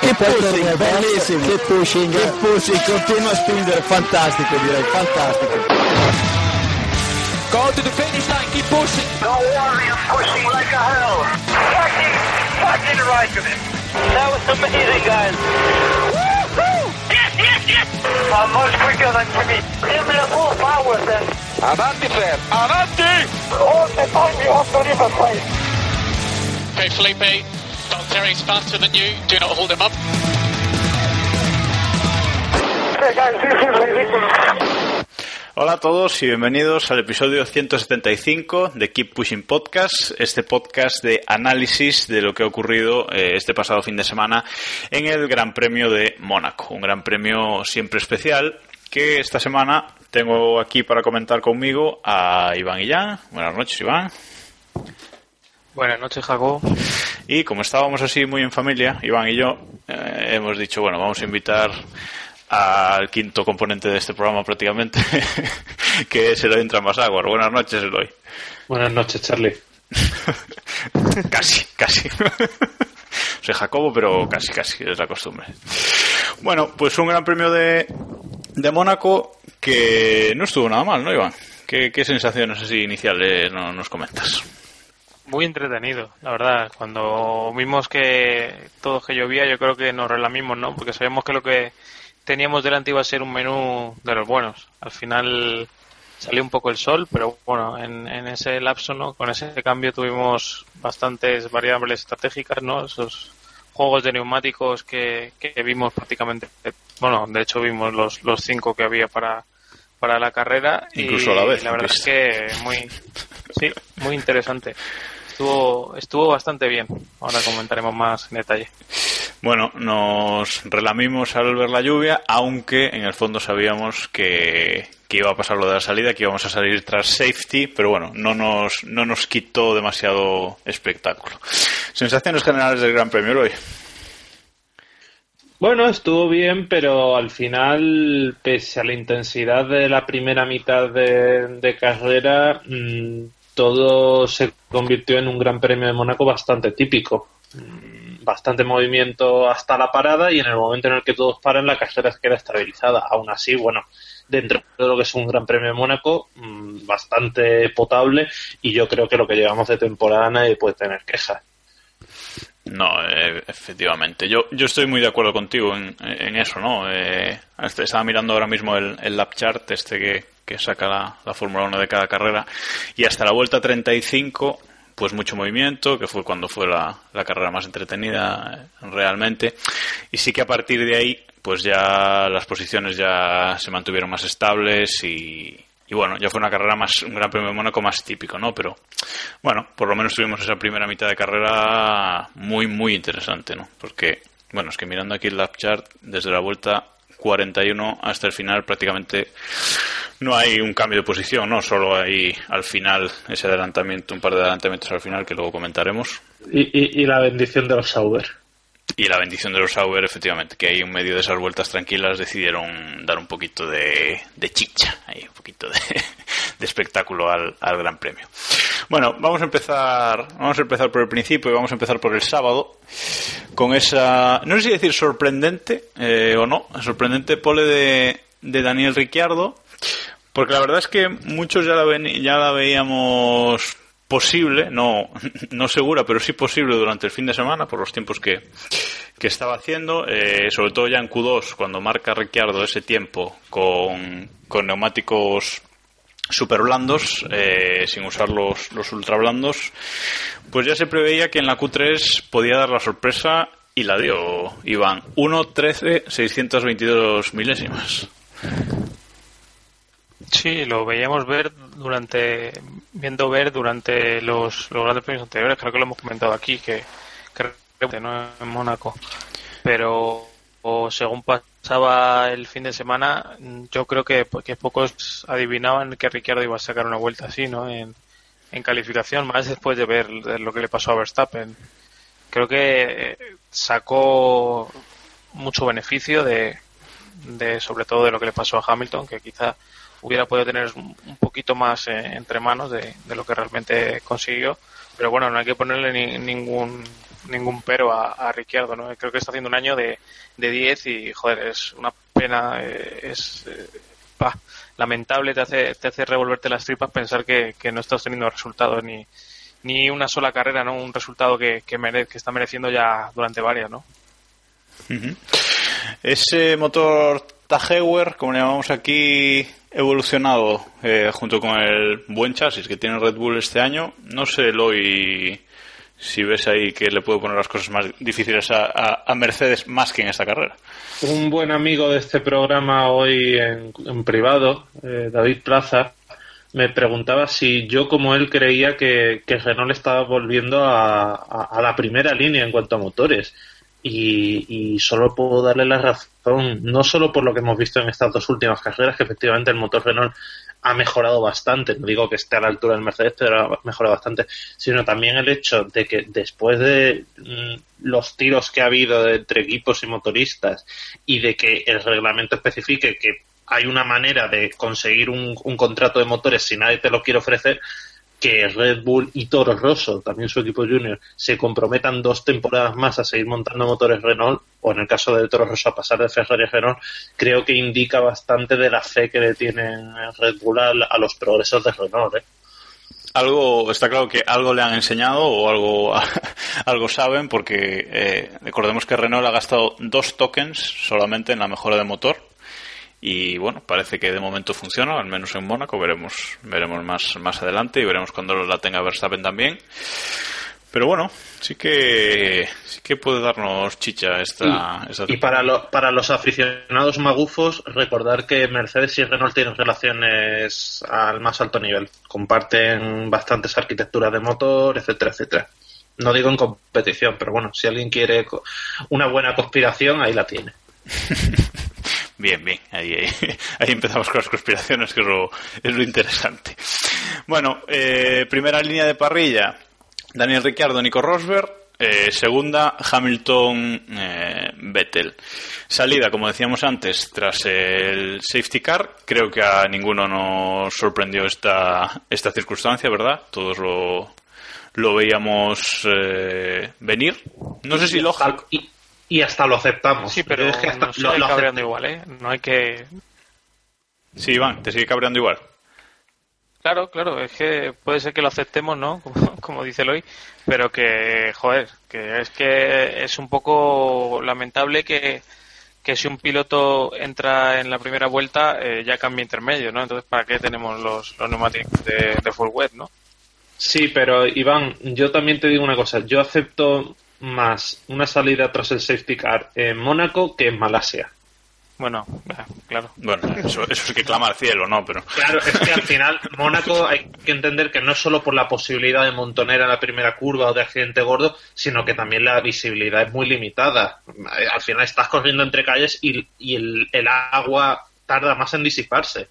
Che pushing, bellissimo. Che pushing. Che pushing, continua a spingere, fantastico direi, fantastico. Go to the finish line, keep pushing. Don't worry, I'm pushing like a hell. Fucking, fucking right of it. That was amazing, guys. Woo-hoo! Yes, yes, yes! I'm much quicker than Jimmy. Give me the full power then. Avanti, Fer. Avanti! All the time you have to leave a place. Okay, Felipe, Faster than you. Do not hold him up. Hola a todos y bienvenidos al episodio 175 de Keep Pushing Podcast, este podcast de análisis de lo que ha ocurrido eh, este pasado fin de semana en el Gran Premio de Mónaco, un gran premio siempre especial que esta semana tengo aquí para comentar conmigo a Iván Illán. Buenas noches, Iván. Buenas noches, Jacob. Y como estábamos así muy en familia, Iván y yo, eh, hemos dicho, bueno, vamos a invitar al quinto componente de este programa prácticamente, que es Eloy Entramaságuar. Buenas noches, Eloy. Buenas noches, Charlie. casi, casi. Soy Jacobo, pero casi, casi, es la costumbre. Bueno, pues un gran premio de, de Mónaco que no estuvo nada mal, ¿no, Iván? ¿Qué, qué sensaciones así iniciales no- nos comentas? Muy entretenido, la verdad. Cuando vimos que todo que llovía, yo creo que nos relamimos, ¿no? Porque sabíamos que lo que teníamos delante iba a ser un menú de los buenos. Al final salió un poco el sol, pero bueno, en, en ese lapso, ¿no? Con ese cambio tuvimos bastantes variables estratégicas, ¿no? Esos juegos de neumáticos que, que vimos prácticamente, bueno, de hecho vimos los, los cinco que había para, para la carrera. Incluso y a la vez, La verdad es que muy, sí, muy interesante. Estuvo, estuvo bastante bien. Ahora comentaremos más en detalle. Bueno, nos relamimos al ver la lluvia, aunque en el fondo sabíamos que, que iba a pasar lo de la salida, que íbamos a salir tras safety, pero bueno, no nos, no nos quitó demasiado espectáculo. Sensaciones generales del Gran Premio hoy. Bueno, estuvo bien, pero al final, pese a la intensidad de la primera mitad de, de carrera, mm, todo se convirtió en un Gran Premio de Mónaco bastante típico. Mm, Bastante movimiento hasta la parada y en el momento en el que todos paran la carrera queda estabilizada. Aún así, bueno, dentro de lo que es un Gran Premio de Mónaco, mm, bastante potable y yo creo que lo que llevamos de temporada nadie puede tener quejas. No, eh, efectivamente. Yo, yo estoy muy de acuerdo contigo en, en eso, ¿no? Eh, este- estaba mirando ahora mismo el, el lap chart este que, que saca la, la Fórmula 1 de cada carrera y hasta la vuelta 35 pues mucho movimiento, que fue cuando fue la, la carrera más entretenida eh, realmente. Y sí que a partir de ahí, pues ya las posiciones ya se mantuvieron más estables y, y bueno, ya fue una carrera más, un gran premio de Mónaco más típico, ¿no? Pero bueno, por lo menos tuvimos esa primera mitad de carrera muy, muy interesante, ¿no? Porque, bueno, es que mirando aquí el lap chart, desde la vuelta 41 hasta el final prácticamente no hay un cambio de posición, ¿no? Solo hay al final ese adelantamiento, un par de adelantamientos al final que luego comentaremos. Y, y- y la bendición de los Sauber. Y la bendición de los Sauber, efectivamente, que ahí en medio de esas vueltas tranquilas decidieron dar un poquito de, de chicha, ahí, un poquito de, espectáculo al, Gran Premio. Bueno, vamos a empezar, vamos a empezar por el principio y vamos a empezar por el sábado con esa, no sé si decir sorprendente eh, o no, sorprendente pole de, de Daniel Ricciardo, porque la verdad es que muchos ya la, ven- ya la veíamos posible, no, no segura, pero sí posible durante el fin de semana por los tiempos que, que estaba haciendo, eh, sobre todo ya en Q2, cuando marca Ricciardo ese tiempo con, con neumáticos super blandos, eh, sin usar los, los ultra blandos, pues ya se preveía que en la Q3 podía dar la sorpresa y la dio Iván. 1.13.622 milésimas. Sí, lo veíamos ver durante, viendo ver durante los, los grandes premios anteriores, creo que lo hemos comentado aquí, que, que no en Mónaco, pero según pasaba el fin de semana, yo creo que, que pocos adivinaban que Ricciardo iba a sacar una vuelta así, ¿no? En, en calificación, más después de ver lo que le pasó a Verstappen. Creo que eh, sacó mucho beneficio de, de sobre todo de lo que le pasó a Hamilton, que quizá hubiera podido tener un poquito más eh, entre manos de, de lo que realmente consiguió. Pero bueno, no hay que ponerle ni- ningún ningún pero a, a Ricciardo, ¿no? Creo que está haciendo un año de, de 10 y, joder, es una pena, eh, es eh, lamentable, te hace, te hace revolverte las tripas pensar que, que no estás teniendo resultados ni, ni una sola carrera, ¿no? Un resultado que, que, mere- que está mereciendo ya durante varias, ¿no? Ese motor Tageuer, como le llamamos aquí, evolucionado eh, junto con el buen chasis que tiene Red Bull este año, no sé, Eloy, si ves ahí que le puede poner las cosas más difíciles a, Mercedes más que en esta carrera. Un buen amigo de este programa hoy en, privado, eh, David Plaza, me preguntaba si yo como él creía que, que Renault estaba volviendo a- a la primera línea en cuanto a motores. Y, y solo puedo darle la razón, no solo por lo que hemos visto en estas dos últimas carreras, que efectivamente el motor Renault ha mejorado bastante, no digo que esté a la altura del Mercedes, pero ha mejorado bastante, sino también el hecho de que después de mm, los tiros que ha habido entre equipos y motoristas y de que el reglamento especifique que hay una manera de conseguir un contrato de motores si nadie te lo quiere ofrecer, que Red Bull y Toro Rosso, también su equipo junior, se comprometan dos temporadas más a seguir montando motores Renault, o en el caso de Toro Rosso a pasar de Ferrari a Renault, creo que indica bastante de la fe que le tienen Red Bull a, a los progresos de Renault. ¿eh? Algo, está claro que algo le han enseñado o algo, algo saben porque eh, recordemos que Renault ha gastado dos tokens solamente en la mejora de motor y bueno, parece que de momento funciona, al menos en Mónaco, veremos, veremos más, más adelante y veremos cuando la tenga Verstappen también. Pero bueno, sí que sí que puede darnos chicha esta, esta Y para, lo- para los aficionados magufos, recordar que Mercedes y Renault tienen relaciones al más alto nivel. Comparten bastantes arquitecturas de motor, etcétera, etcétera. No digo en competición, pero bueno, si alguien quiere una buena conspiración, ahí la tiene. Bien, bien, ahí, ahí, ahí empezamos con las conspiraciones, que es lo, es lo interesante. Bueno, eh, primera línea de parrilla, Daniel Ricciardo, Nico Rosberg. Eh, segunda, Hamilton, eh, Vettel. Salida, como decíamos antes, tras el safety car. Creo que a ninguno nos sorprendió esta, esta circunstancia, ¿verdad? Todos lo, lo veíamos eh, venir. No sé si Y, y hasta lo aceptamos. Sí, pero Es que hasta nos lo- sigue lo cabreando igual, ¿eh? No hay que... Sí, Iván, te sigue cabreando igual. Claro, claro, es que puede ser que lo aceptemos, ¿no? Como, como dice Eloy, pero que, joder, que es que es un poco lamentable que, que si un piloto entra en la primera vuelta eh, ya cambia intermedio, ¿no? Entonces, ¿para qué tenemos los, los neumáticos de, de full wet, ¿no? Sí, pero Iván, yo también te digo una cosa. Yo acepto más una salida tras el safety car en Mónaco que en Malasia. Bueno, ya, claro. Bueno, eso, eso sí que clama al cielo, ¿no? Pero Claro, es que al final Mónaco hay que entender que no es solo por la posibilidad de montonera en la primera curva o de accidente gordo, sino que también la visibilidad es muy limitada. Al final estás corriendo entre calles y, y el, el agua tarda más en disiparse.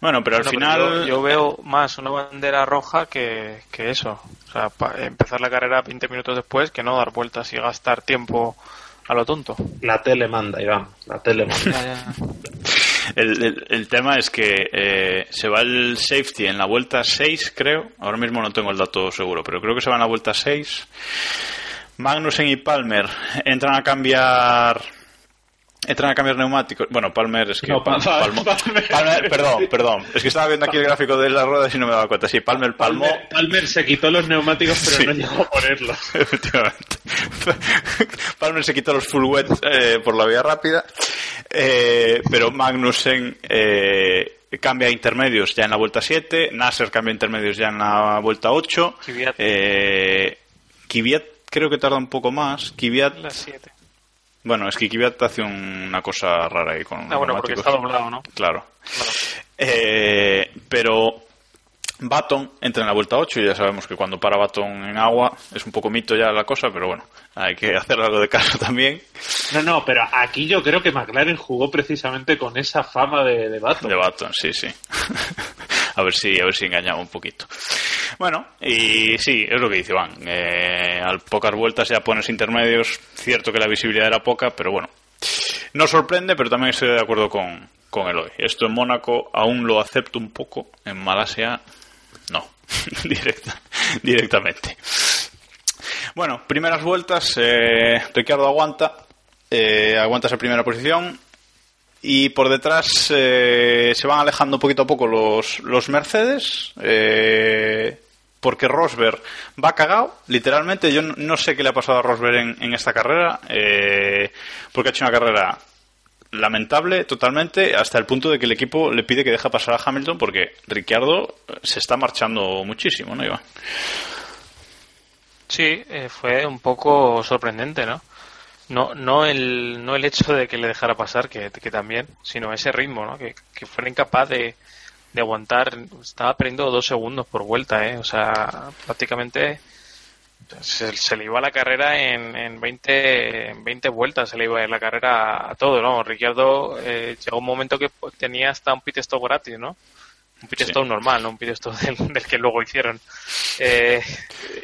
Bueno, pero al Bueno, final. pero yo, yo veo más una bandera roja que, que eso. O sea, pa- empezar la carrera 20 minutos después que no dar vueltas y gastar tiempo a lo tonto. La tele manda, Iván, la tele manda. Ya, ya. El, el- el tema es que eh, se va el safety en la vuelta 6, creo. Ahora mismo no tengo el dato seguro, pero creo que se va en la vuelta 6. Magnussen y Palmer entran a cambiar. Entran a cambiar neumáticos. Bueno, Palmer es que. No, Pa- Pa- palmó- Palmer. Palmer, perdón, perdón. Es que estaba viendo aquí el gráfico de las ruedas y no me daba cuenta. Sí, Palmer palmó. Palmer, Palmer se quitó los neumáticos, pero Sí. no llegó a ponerlos. Efectivamente. Palmer se quitó los full wet eh, por la vía rápida, eh, pero Magnussen eh, cambia a intermedios ya en la vuelta 7, Nasser cambia a intermedios ya en la vuelta 8, Kvyat. eh, Kvyat creo que tarda un poco más, Kvyat, Las 7. Bueno, es que Kvyat hace un- una cosa rara ahí con Ah, bueno, porque está doblado, ¿no? Claro. Eh, pero Baton entra en la vuelta 8 y ya sabemos que cuando para Baton en agua es un poco mito ya la cosa, pero bueno, hay que hacer algo de caso también. No, no, pero aquí yo creo que McLaren jugó precisamente con esa fama de, de vato. De Baton, sí, sí. a ver si, a ver si engañaba un poquito. Bueno, y sí, es lo que dice Iván. Eh, al pocas vueltas ya pones intermedios. Cierto que la visibilidad era poca, pero bueno. No sorprende, pero también estoy de acuerdo con, con Eloy. Esto en Mónaco aún lo acepto un poco. En Malasia, no. Directa, directamente. Bueno, primeras vueltas, eh, Ricciardo aguanta, eh, aguanta esa primera posición y por detrás eh, se van alejando poquito a poco los, los Mercedes. Eh, porque Rosberg va cagado, literalmente. Yo no sé qué le ha pasado a Rosberg en, en esta carrera, eh, porque ha hecho una carrera lamentable totalmente, hasta el punto de que el equipo le pide que deje pasar a Hamilton, porque Ricciardo se está marchando muchísimo, ¿no, Iván? Sí, eh, fue un poco sorprendente, ¿no? No, no, el, no el hecho de que le dejara pasar, que, que también, sino ese ritmo, ¿no? Que, que fuera incapaz de, de aguantar. Estaba perdiendo dos segundos por vuelta, ¿eh? O sea, prácticamente se, se le iba la carrera en, en, 20, en 20 vueltas, se le iba la carrera a todo, ¿no? Ricciardo eh, llegó un momento que tenía hasta un pit stop gratis, ¿no? Un pit stop sí. normal, no un pit stop del, del que luego hicieron. Eh,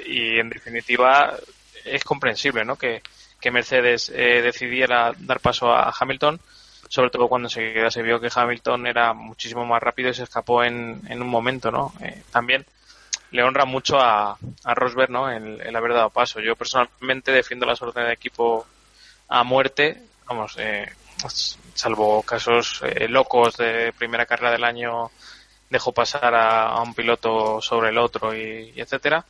y en definitiva es comprensible, ¿no? Que, que Mercedes eh, decidiera dar paso a Hamilton, sobre todo cuando se, se vio que Hamilton era muchísimo más rápido y se escapó en, en un momento, ¿no? Eh, también le honra mucho a, Rosberg, ¿no? El, haber dado paso. Yo personalmente defiendo las órdenes de equipo a muerte, vamos, eh, salvo casos eh, locos de primera carrera del año, dejó pasar a, a un piloto sobre el otro y, y etcétera.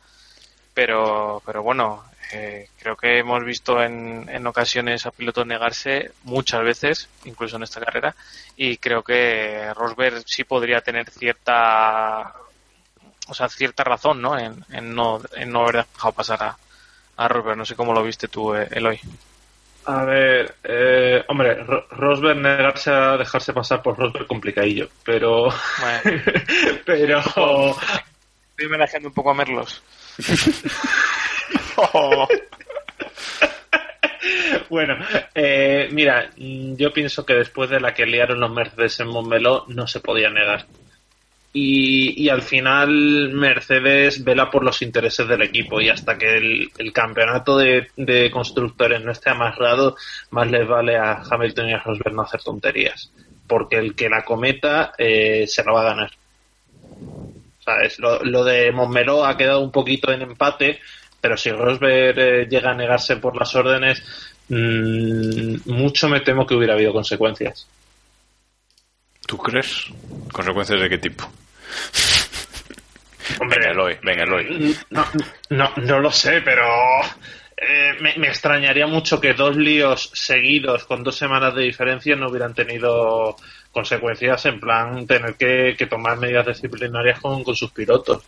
Pero, pero bueno, eh, creo que hemos visto en, en, ocasiones a pilotos negarse muchas veces, incluso en esta carrera, y creo que Rosberg sí podría tener cierta, o sea, cierta razón, ¿no? En, en no, en no haber dejado pasar a, a Rosberg. No sé cómo lo viste tú, eh, Eloy. A ver, eh, hombre, Rosberg negarse a dejarse pasar por Rosberg complicadillo, pero, bueno. pero, estoy homenajeando un poco a Merlos. bueno, eh, mira, yo pienso que después de la que liaron los Mercedes en Montmeló no se podía negar. Y, y, al final Mercedes vela por los intereses del equipo y hasta que el, el campeonato de, de, constructores no esté amarrado, más les vale a Hamilton y a Rosberg no hacer tonterías. Porque el que la cometa eh, se la va a ganar. ¿Sabes? Lo, lo de Montmeló ha quedado un poquito en empate, pero si Rosberg eh, llega a negarse por las órdenes, mmm, mucho me temo que hubiera habido consecuencias. ¿Tú crees? ¿Consecuencias de qué tipo? Hombre, venga, Eloy, venga, Eloy. No, no, no lo sé, pero eh, me, me, extrañaría mucho que dos líos seguidos con dos semanas de diferencia no hubieran tenido consecuencias en plan tener que, que tomar medidas disciplinarias con, con, sus pilotos.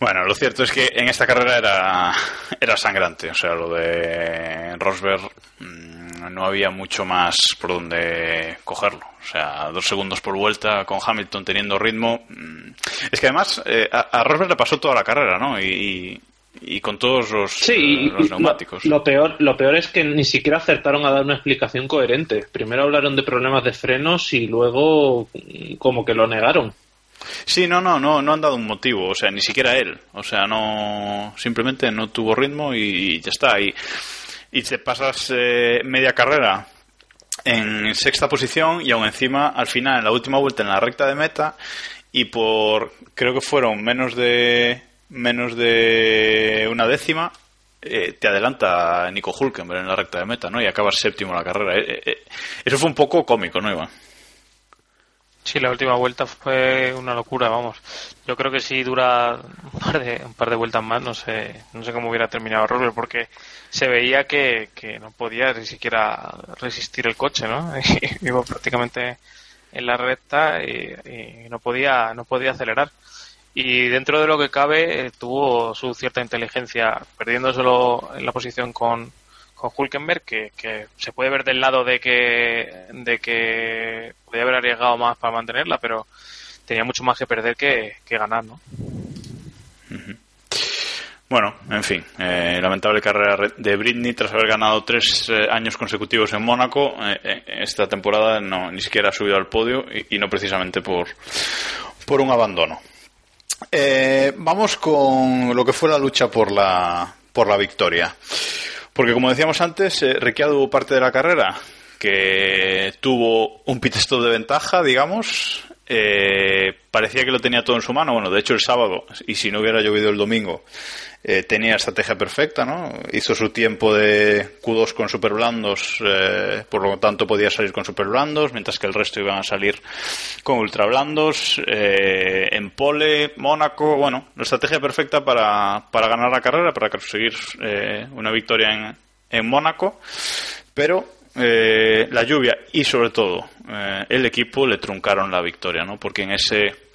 Bueno, lo cierto es que en esta carrera era, era sangrante, o sea, lo de Rosberg mmm, no había mucho más por donde cogerlo. O sea, dos segundos por vuelta con Hamilton teniendo ritmo. Mmm. Es que además eh, a, a, Rosberg le pasó toda la carrera, ¿no? Y, y con todos los, sí, los neumáticos. Lo, lo, peor, lo peor es que ni siquiera acertaron a dar una explicación coherente. Primero hablaron de problemas de frenos y luego como que lo negaron. Sí, no, no, no, no han dado un motivo, o sea, ni siquiera él, o sea, no, simplemente no tuvo ritmo y, ya está. Y, y te pasas eh, media carrera en sexta posición y aún encima al final en la última vuelta en la recta de meta y por creo que fueron menos de menos de una décima eh, te adelanta Nico Hulkenberg en la recta de meta, ¿no? Y acabas séptimo en la carrera. Eh, eh, eso fue un poco cómico, ¿no, Iván? Sí, la última vuelta fue una locura, vamos. Yo creo que si dura un par de, un par de vueltas más, no sé, no sé cómo hubiera terminado Rosberg, porque se veía que, que no podía ni siquiera resistir el coche, ¿no? Iba prácticamente en la recta y, y, no podía, no podía acelerar. Y dentro de lo que cabe, eh, tuvo su cierta inteligencia, perdiéndoselo en la posición con, con Hulkenberg, que, que, se puede ver del lado de que, de que podía haber arriesgado más para mantenerla, pero tenía mucho más que perder que, que ganar, ¿no? Bueno, en fin, eh, lamentable carrera de Britney tras haber ganado tres eh, años consecutivos en Mónaco. Eh, esta temporada no ni siquiera ha subido al podio y, y no precisamente por, por un abandono. Eh, vamos con lo que fue la lucha por la, por la victoria. Porque como decíamos antes, eh, hubo parte de la carrera que tuvo un pit stop de ventaja, digamos, eh, parecía que lo tenía todo en su mano. Bueno, de hecho el sábado, y si no hubiera llovido el domingo, eh, tenía estrategia perfecta, ¿no? Hizo su tiempo de Q2 con super blandos, eh, por lo tanto podía salir con super blandos, mientras que el resto iban a salir con ultra blandos. Eh, en pole, Mónaco, bueno, la estrategia perfecta para, para ganar la carrera, para conseguir eh, una victoria en, en Mónaco, pero eh, la lluvia y sobre todo eh, el equipo le truncaron la victoria, ¿no? Porque en ese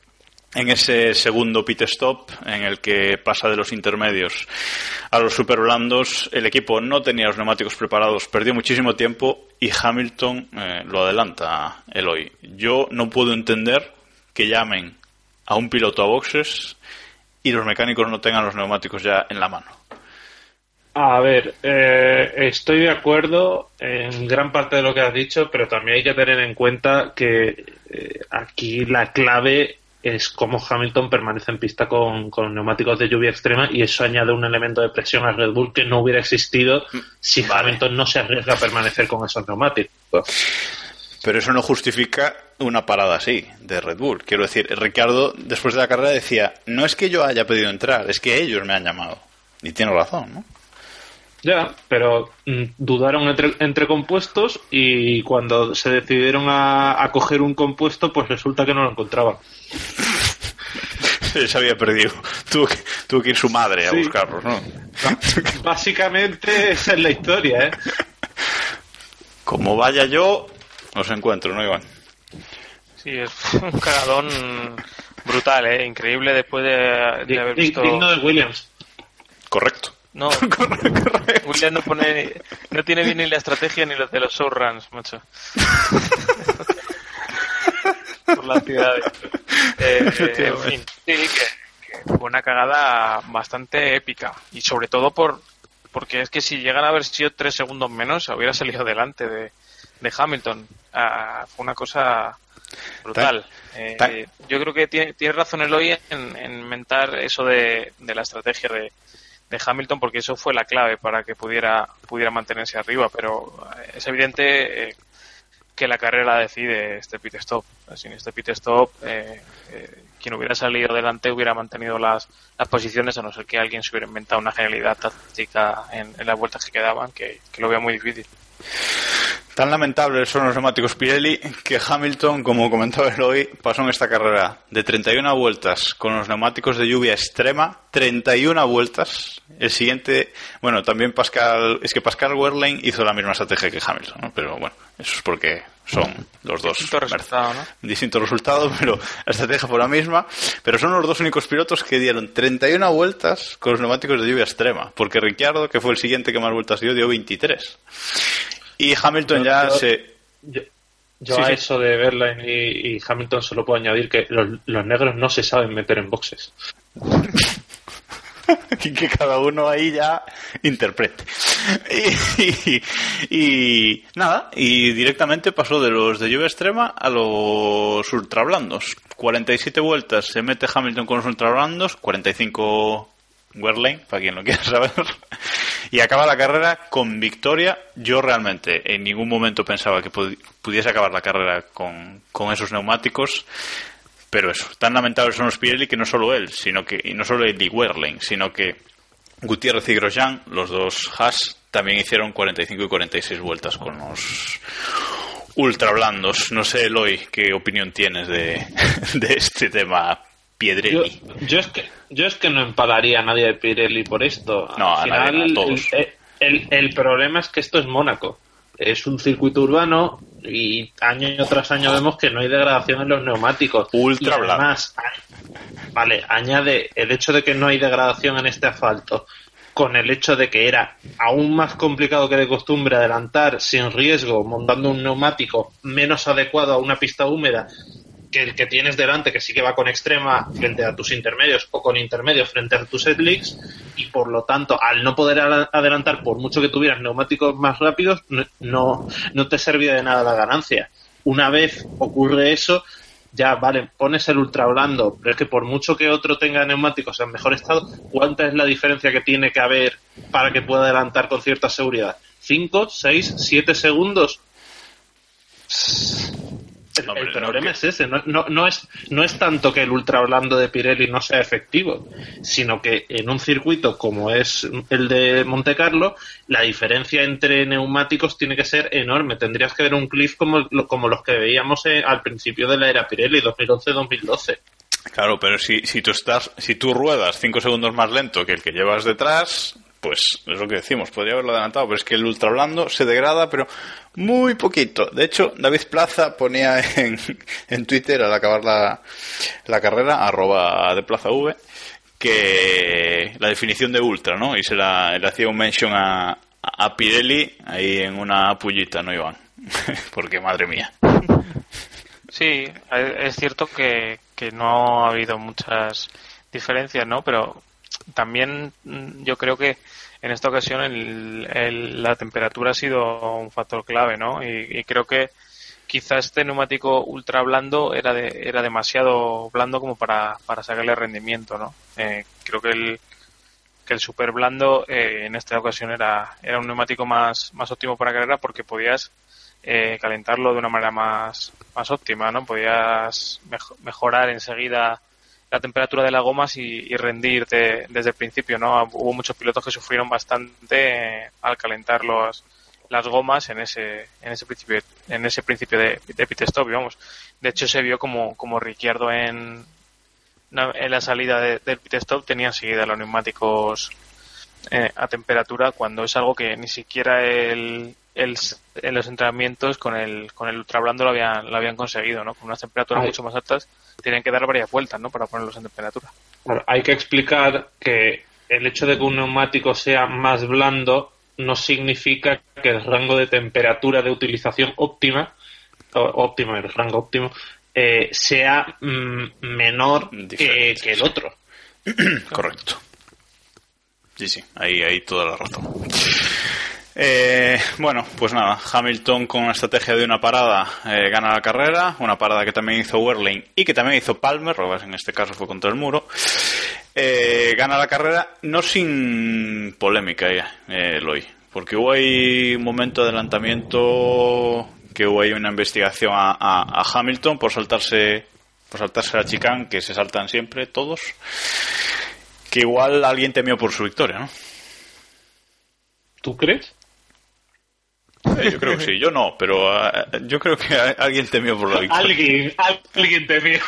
en ese segundo pit stop en el que pasa de los intermedios a los super blandos, el equipo no tenía los neumáticos preparados, perdió muchísimo tiempo y Hamilton eh, lo adelanta Eloy. Yo no puedo entender que llamen a un piloto a boxes y los mecánicos no tengan los neumáticos ya en la mano. A ver, eh, estoy de acuerdo en gran parte de lo que has dicho, pero también hay que tener en cuenta que eh, aquí la clave es cómo Hamilton permanece en pista con, con, neumáticos de lluvia extrema y eso añade un elemento de presión a Red Bull que no hubiera existido si vale. Hamilton no se arriesga a permanecer con esos neumáticos. Pero eso no justifica una parada así de Red Bull. Quiero decir, Ricardo después de la carrera decía, no es que yo haya pedido entrar, es que ellos me han llamado. Y tiene razón, ¿no? Ya, pero mm, dudaron entre, entre, compuestos y cuando se decidieron a, a, coger un compuesto, pues resulta que no lo encontraban. se había perdido. Tuvo que, tuvo que ir su madre a sí. buscarlos, ¿no? Básicamente esa es la historia, ¿eh? Como vaya yo, los encuentro, ¿no, Iván? Sí, es un cagadón brutal, ¿eh? Increíble después de, de haber visto... Digno de Williams. Correcto. No, William no pone, no tiene bien ni la estrategia ni los de los showruns, macho. Por las ciudades. Eh, en fin, sí, que, que, fue una cagada bastante épica y sobre todo por porque es que si llegan a haber sido tres segundos menos hubiera salido delante de, de Hamilton. Ah, fue una cosa brutal. Eh, yo creo que tiene, tiene razón Eloy en, en mentar eso de, de la estrategia de de Hamilton porque eso fue la clave para que pudiera pudiera mantenerse arriba pero es evidente eh, que la carrera decide este pit stop. Sin este pit stop eh, eh, quien hubiera salido delante hubiera mantenido las, las posiciones a no ser que alguien se hubiera inventado una genialidad táctica en, las vueltas que quedaban que, que lo veo muy difícil Tan lamentables son los neumáticos Pirelli que Hamilton, como comentaba hoy, pasó en esta carrera de 31 vueltas con los neumáticos de lluvia extrema, 31 vueltas. El siguiente, bueno, también Pascal, es que Pascal Wehrlein hizo la misma estrategia que Hamilton, ¿no? pero bueno, eso es porque son los dos. Distinto resultado, ¿no? Distinto resultado, pero la estrategia fue la misma. Pero son los dos únicos pilotos que dieron 31 vueltas con los neumáticos de lluvia extrema, porque Ricciardo, que fue el siguiente que más vueltas dio, dio 23. Y Hamilton yo, ya yo, se. Yo, yo sí, a sí. eso de Verlaine y, y, Hamilton solo puedo añadir que los, los, negros no se saben meter en boxes. y que cada uno ahí ya interprete. Y, nada, y directamente pasó de los de lluvia extrema a los ultrablandos. 47 vueltas se mete Hamilton con los ultrablandos, 45 Wehrlein, para quien lo quiera saber y acaba la carrera con victoria. Yo realmente en ningún momento pensaba que pudiese acabar la carrera con esos neumáticos. Pero eso, tan lamentables son los Pirelli que no solo él, sino que, y no solo y Werling, sino que Gutiérrez y Grosjean, los dos Haas, también hicieron 45 y 46 vueltas con los ultra blandos. No sé, Eloy, qué opinión tienes de, de este tema Piedrelli. Yo, yo, es que, yo es que no empalaría a nadie de Pirelli por esto. No, Al a final, nadie, a todos. El, el, el, problema es que esto es Mónaco. Es un circuito urbano y año tras año vemos que no hay degradación en los neumáticos. Ultra y además, vale, añade el hecho de que no hay degradación en este asfalto con el hecho de que era aún más complicado que de costumbre adelantar sin riesgo montando un neumático menos adecuado a una pista húmeda que que tienes delante, que sí que va con extrema frente a tus intermedios o con intermedios frente a tus slicks, y por lo tanto, al no poder adelantar, por mucho que tuvieras neumáticos más rápidos, no, no te servía de nada la ganancia. Una vez ocurre eso, ya vale, pones el ultra blando, pero es que por mucho que otro tenga neumáticos en mejor estado, ¿cuánta es la diferencia que tiene que haber para que pueda adelantar con cierta seguridad? ¿5, 6, 7 segundos? El, Hombre, el no, problema que- es ese, no, no, no es, no es tanto que el ultra blando de Pirelli no sea efectivo, sino que en un circuito como es el de Monte Carlo, la diferencia entre neumáticos tiene que ser enorme. Tendrías que ver un cliff como, como los que veíamos eh, al principio de la era Pirelli, 2011-2012. Claro, pero si, si tú estás, si tú ruedas 5 segundos más lento que el que llevas detrás, pues es lo que decimos, podría haberlo adelantado, pero es que el ultra blando se degrada, pero muy poquito. De hecho, David Plaza ponía en, en Twitter al acabar la, la carrera, arroba de Plaza V, que la definición de ultra, ¿no? Y se la, le hacía un mention a, a Pirelli ahí en una pullita, ¿no, Iván? Porque madre mía. Sí, es cierto que, que no ha habido muchas diferencias, ¿no? Pero también mm, yo creo que en esta ocasión el- la temperatura ha sido un factor clave, ¿no? Y, creo que quizás este neumático ultra blando era de- era demasiado blando como para, para sacarle rendimiento, ¿no? Eh, creo que el que el super blando eh, en esta ocasión era, era un neumático más, más óptimo para carrera porque podías eh, calentarlo de una manera más, más óptima, ¿no? Podías mejo- mejorar enseguida la temperatura de las gomas y, y rendir de- desde el principio, ¿no? Hubo muchos pilotos que sufrieron bastante eh, al calentar los, las gomas en ese, en ese principio, en ese principio de, de pit stop, vamos. De hecho, se vio como, como Ricciardo en, en la salida de- del pit stop tenía enseguida los neumáticos eh, a temperatura cuando es algo que ni siquiera el, el- en los entrenamientos con el con el ultra blando lo habían lo habían conseguido no con unas temperaturas Ay. mucho más altas tenían que dar varias vueltas no para ponerlos en temperatura Claro, hay que explicar que el hecho de que un neumático sea más blando no significa que el rango de temperatura de utilización óptima, o- óptima, el rango óptimo, eh, sea mm, menor que, que el otro. Correcto. Sí, sí, ahí hay toda la razón. Eh, bueno, pues nada, Hamilton con una estrategia de una parada eh, gana la carrera, una parada que también hizo Werlein y que también hizo Palmer, en este caso fue contra el muro. Eh, gana la carrera, no sin polémica eh, Eloy, porque hubo ahí un momento de adelantamiento que hubo ahí una investigación a, a- a Hamilton por saltarse por saltarse la chicane, que se saltan siempre todos, que igual alguien temió por su victoria, ¿no? ¿Tú crees? Eh, yo creo que sí, yo no, pero eh, yo creo que alguien temió por la victoria. Alguien, alguien te mira.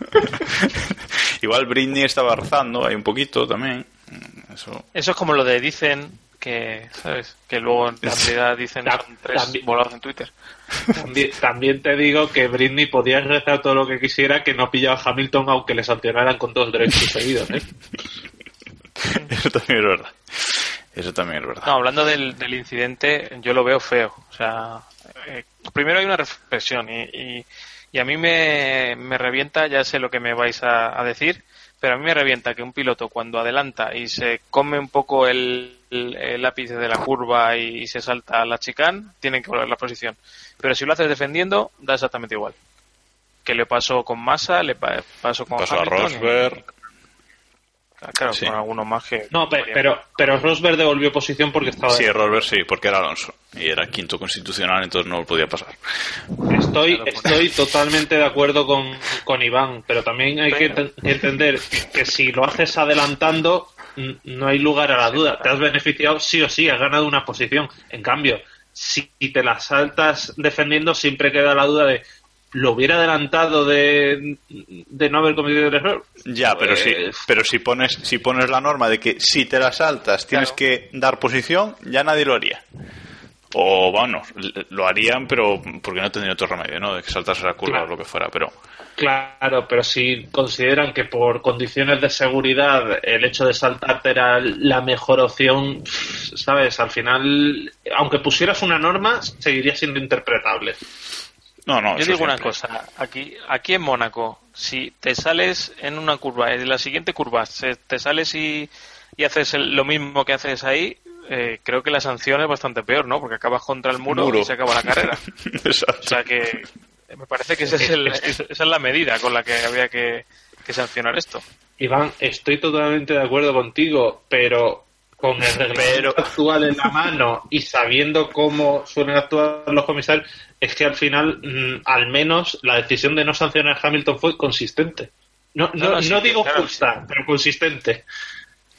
Igual Britney estaba rezando ahí un poquito también. Eso. eso es como lo de dicen que sabes que luego en realidad dicen Ta- tres también- volados en Twitter También, también te digo que Britney podía rezar todo lo que quisiera que no pillaba a Hamilton aunque le sancionaran con dos derechos seguidos. ¿eh? Eso también es verdad. Eso también es verdad. No, hablando del, del incidente, yo lo veo feo. O sea, eh, primero hay una reflexión y, y, y a mí me, me revienta, ya sé lo que me vais a, a decir, pero a mí me revienta que un piloto cuando adelanta y se come un poco el, el, el ápice de la curva y, y se salta a la chicane, tienen que volver la posición. Pero si lo haces defendiendo, da exactamente igual. Que le pasó con Massa, le pa- pasó con Pasó a Hamilton Rosberg. Claro, Sí. con algunos más que... No, pe- pero, pero Rosberg devolvió posición porque estaba. Sí, Rosberg sí, porque era Alonso. Y era quinto constitucional, entonces no lo podía pasar. Estoy, Claro, pues. estoy totalmente de acuerdo con, con Iván, pero también hay que entender que si lo haces adelantando, no hay lugar a la duda. Te has beneficiado sí o sí, has ganado una posición. En cambio, si te la saltas defendiendo, siempre queda la duda de lo hubiera adelantado de, de no haber cometido el error. Ya, pero si, Pues- pero si pones, si pones la norma de que si te la saltas tienes Claro. que dar posición, ya nadie lo haría. O bueno, lo harían, pero porque no tendría otro remedio, ¿no? De que saltarse la curva Claro. o lo que fuera, pero Claro, pero si consideran que por condiciones de seguridad el hecho de saltarte era la mejor opción, sabes, al final, aunque pusieras una norma, seguiría siendo interpretable. No, no. Yo digo una cosa, aquí, aquí en Mónaco, si te sales en una curva, en la siguiente curva, se- te sales y, y haces el- lo mismo que haces ahí, eh, creo que la sanción es bastante peor, ¿no? Porque acabas contra el muro, Muro. y se acaba la carrera. Exacto. O sea que me parece que esa es, el- esa es la medida con la que había que, que sancionar esto. Iván, estoy totalmente de acuerdo contigo, pero con el reglamento actual en la mano y sabiendo cómo suelen actuar los comisarios, es que al final, mm, al menos, la decisión de no sancionar a Hamilton fue consistente. No, no, No, digo claro, justa, pero consistente.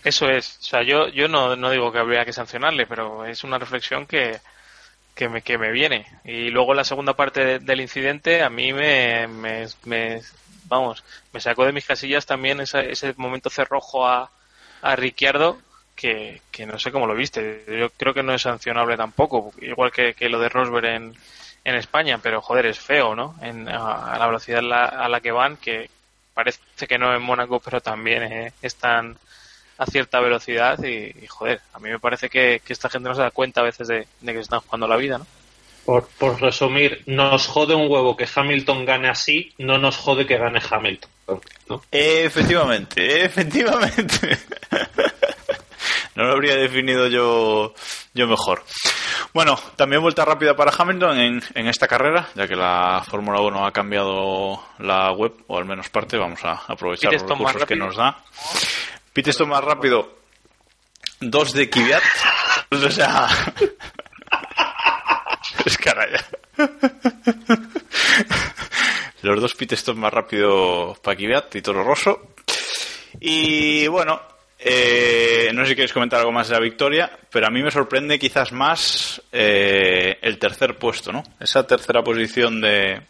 Eso es. O sea, yo, yo no, no digo que habría que sancionarle, pero es una reflexión que, que, me, que me viene. Y luego la segunda parte de- del incidente a mí me, me, me- vamos, me sacó de mis casillas también esa- ese momento cerrojo a, a Ricciardo que, que no sé cómo lo viste. Yo creo que no es sancionable tampoco, igual que, que lo de Rosberg en, en España, pero joder, es feo, ¿no? En, a, a la velocidad la- a la que van, que parece que no en Mónaco, pero también eh, están a cierta velocidad y, y, joder, a mí me parece que, que esta gente no se da cuenta a veces de, de que se están jugando la vida, ¿no? Por, por resumir, nos jode un huevo que Hamilton gane así, no nos jode que gane Hamilton. ¿no? Efectivamente, efectivamente. No lo habría definido yo, yo mejor. Bueno, también vuelta rápida para Hamilton en, en esta carrera, ya que la Fórmula 1 ha cambiado la web, o al menos parte, vamos a aprovechar los recursos que nos da. Pit stop más rápido, dos de Kvyat, o sea... es caraya. Los dos pit stops más rápido para Kvyat y Toro Rosso. Y bueno, eh, no sé si queréis comentar algo más de la victoria, pero a mí me sorprende quizás más eh, el tercer puesto, ¿no? Esa tercera posición de,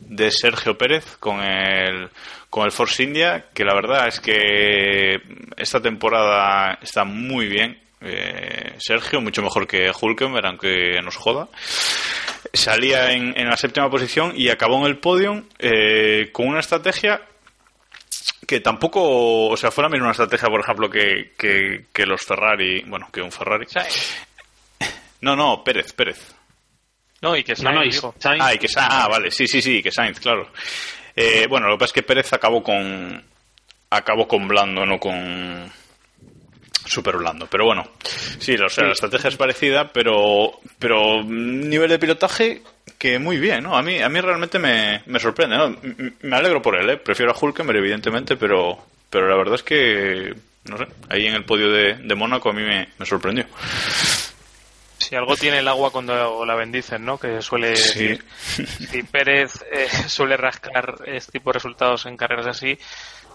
de Sergio Pérez con el, con el Force India, que la verdad es que esta temporada está muy bien. eh, Sergio, mucho mejor que Hulkenberg, aunque nos joda. Salía en, en la séptima posición y acabó en el podium eh, con una estrategia que tampoco, o sea, fue la misma estrategia, por ejemplo, que, que, que los Ferrari, bueno, que un Ferrari. No, no, Pérez, Pérez. No, y que No, no, Sainz, y digo. Sainz- Ah, y que Sa- ah, vale, sí, sí, sí, que Sainz, claro. Eh, bueno, lo que pasa es que Pérez acabó con acabó con blando, no con super blando. Pero bueno, sí, o sea, la estrategia es parecida, pero pero nivel de pilotaje que muy bien, ¿no? A mí a mí realmente me, me sorprende, ¿no? M- Me alegro por él, ¿eh? Prefiero a Hulkenberg, evidentemente, pero pero la verdad es que no sé, ahí en el podio de, de Mónaco a mí me, me sorprendió. Si algo tiene el agua cuando la bendicen, ¿no? Que suele Sí. decir. Si Pérez eh, suele rascar este tipo de resultados en carreras así,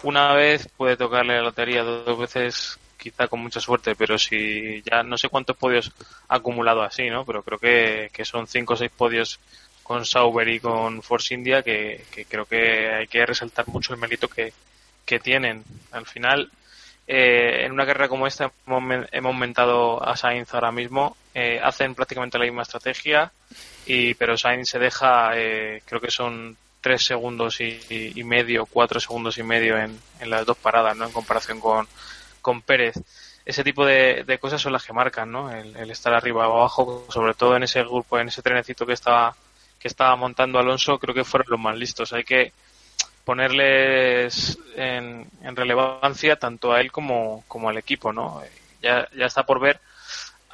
una vez puede tocarle la lotería, dos veces quizá con mucha suerte, pero si ya no sé cuántos podios ha acumulado así, ¿no? Pero creo que, que son cinco o seis podios con Sauber y con Force India que, que creo que hay que resaltar mucho el mérito que, que tienen. Al final, eh, en una carrera como esta hemos, hemos aumentado a Sainz ahora mismo, eh, hacen prácticamente la misma estrategia, y pero Sainz se deja, eh, creo que son tres segundos y- y medio, cuatro segundos y medio en, en las dos paradas, ¿no? En comparación con, con Pérez. Ese tipo de, de cosas son las que marcan, ¿no? El, estar arriba o abajo, sobre todo en ese grupo, en ese trenecito que estaba que estaba montando Alonso, creo que fueron los más listos. Hay que ponerles en, relevancia tanto a él como, como al equipo, ¿no? Ya, ya está por ver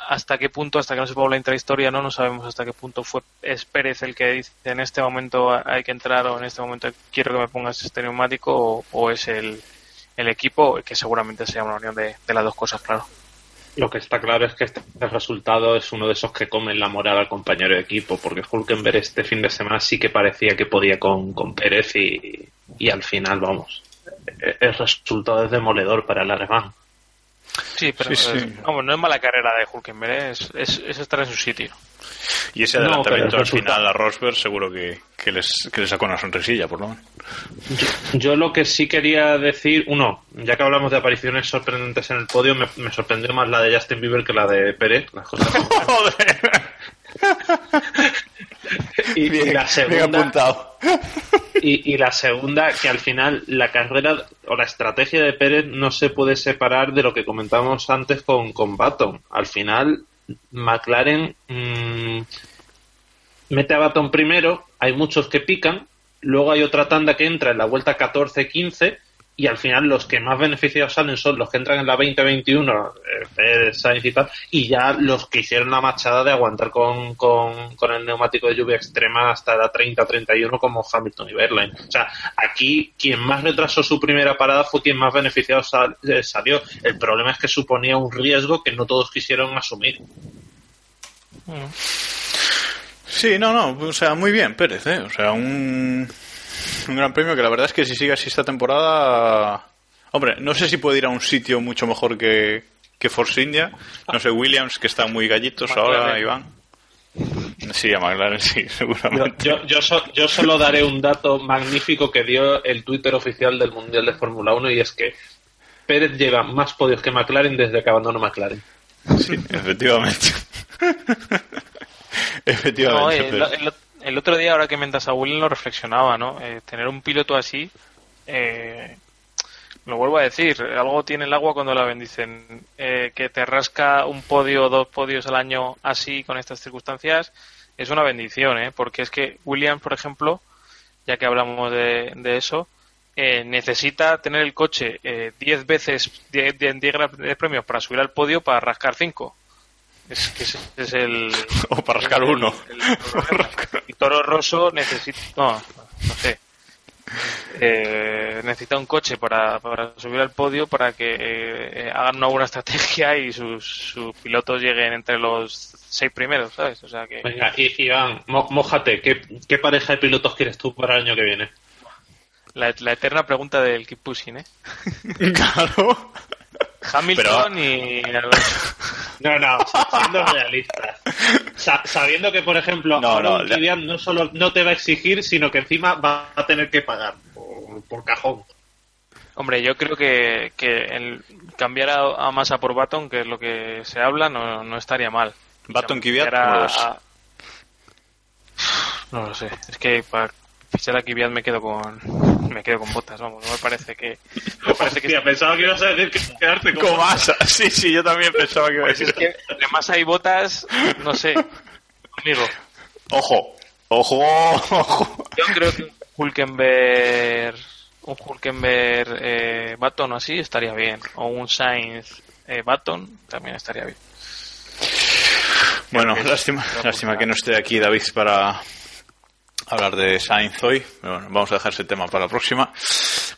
hasta qué punto, hasta que no sepamos la intrahistoria, no, no sabemos hasta qué punto fue es Pérez el que dice en este momento hay que entrar o en este momento quiero que me pongas este neumático o es el, el equipo, que seguramente sea una unión de, las dos cosas, claro. Lo que está claro es que este resultado es uno de esos que comen la moral al compañero de equipo, porque Hulkenberg este fin de semana sí que parecía que podía con, con Pérez y, y al final, vamos, e- el resultado es demoledor para el alemán. Sí, pero Sí, sí. eh, vamos, no es mala carrera de Hulkenberg, ¿eh? es, es, es estar en su sitio. Y ese No, adelantamiento al final a Rosberg seguro que, que les, que les sacó una sonrisilla, por lo menos. Yo lo que sí quería decir, uno, ya que hablamos de apariciones sorprendentes en el podio, me, me sorprendió más la de Justin Bieber que la de Pérez, las cosas como son. y, y la segunda, apuntado. Y, la segunda, que al final la carrera o la estrategia de Pérez no se puede separar de lo que comentábamos antes con, con Baton. Al final, McLaren mm, mete a Baton primero, hay muchos que pican, luego hay otra tanda que entra en la vuelta 14-15 y al final los que más beneficiados salen son los que entran en la 2021, eh, y y ya los que hicieron la machada de aguantar con, con, con el neumático de lluvia extrema hasta la 30-31 como Hamilton y Berlin. O sea, aquí quien más retrasó su primera parada fue quien más beneficiado sal- eh, salió. El problema es que suponía un riesgo que no todos quisieron asumir. Sí, no, no, o sea, muy bien, Pérez, ¿eh? O sea, un, un gran premio que la verdad es que si sigue así esta temporada... Hombre, no sé si puede ir a un sitio mucho mejor que, que Force India. No sé, Williams, que están muy gallitos ahora. Iván. Sí, a McLaren sí, Yo, seguramente. yo, yo, so- yo solo daré un dato magnífico que dio el Twitter oficial del Mundial de Fórmula 1 y es que Pérez lleva más podios que McLaren desde que abandonó McLaren. Sí, efectivamente. No, efectivamente. el, el- el otro día, ahora que mientras William lo reflexionaba, ¿no? Eh, tener un piloto así, eh, lo vuelvo a decir, algo tiene el agua cuando la bendicen. Eh, que te rasca un podio o dos podios al año así, con estas circunstancias, es una bendición, ¿eh? Porque es que Williams, por ejemplo, ya que hablamos de, eso, eh, necesita tener el coche 10 veces 10 10 premios para subir al podio para rascar 5. Es que ese es el. O para rascar uno. el- Toro Rosso necesita. No, no sé. Eh, necesita un coche para, para subir al podio para que eh, hagan una buena estrategia y sus, sus pilotos lleguen entre los seis primeros, ¿sabes? O sea que. Venga, Iván, mo- mójate, ¿qué, ¿qué pareja de pilotos quieres tú para el año que viene? La, la eterna pregunta del keep pushing, ¿eh? Claro. Hamilton y. No, no, siendo realistas. Sa- sabiendo que, por ejemplo, No, no, no solo no te va a exigir, sino que encima va a tener que pagar por, por cajón. Hombre, yo creo que, que el cambiar a, a Massa por Baton, que es lo que se habla, no, no estaría mal. Baton Kvyat, a- a- No lo sé. Es que para fichar a Kvyat me quedo con me quedo con botas, vamos. No me parece que me parece que Hostia, pensaba que ibas a decir que quedarte con... Con masa. Sí, sí, yo también pensaba que iba a pues es que de botas, no sé. Amigo, Ojo, ojo, ojo. yo creo que un Hulkenberg un Hulkenberg eh, Baton o así estaría bien o un Sainz eh, Baton también estaría bien. Bueno, lástima, lástima que no esté aquí David para hablar de Sainz hoy. Bueno, vamos a dejar ese tema para la próxima.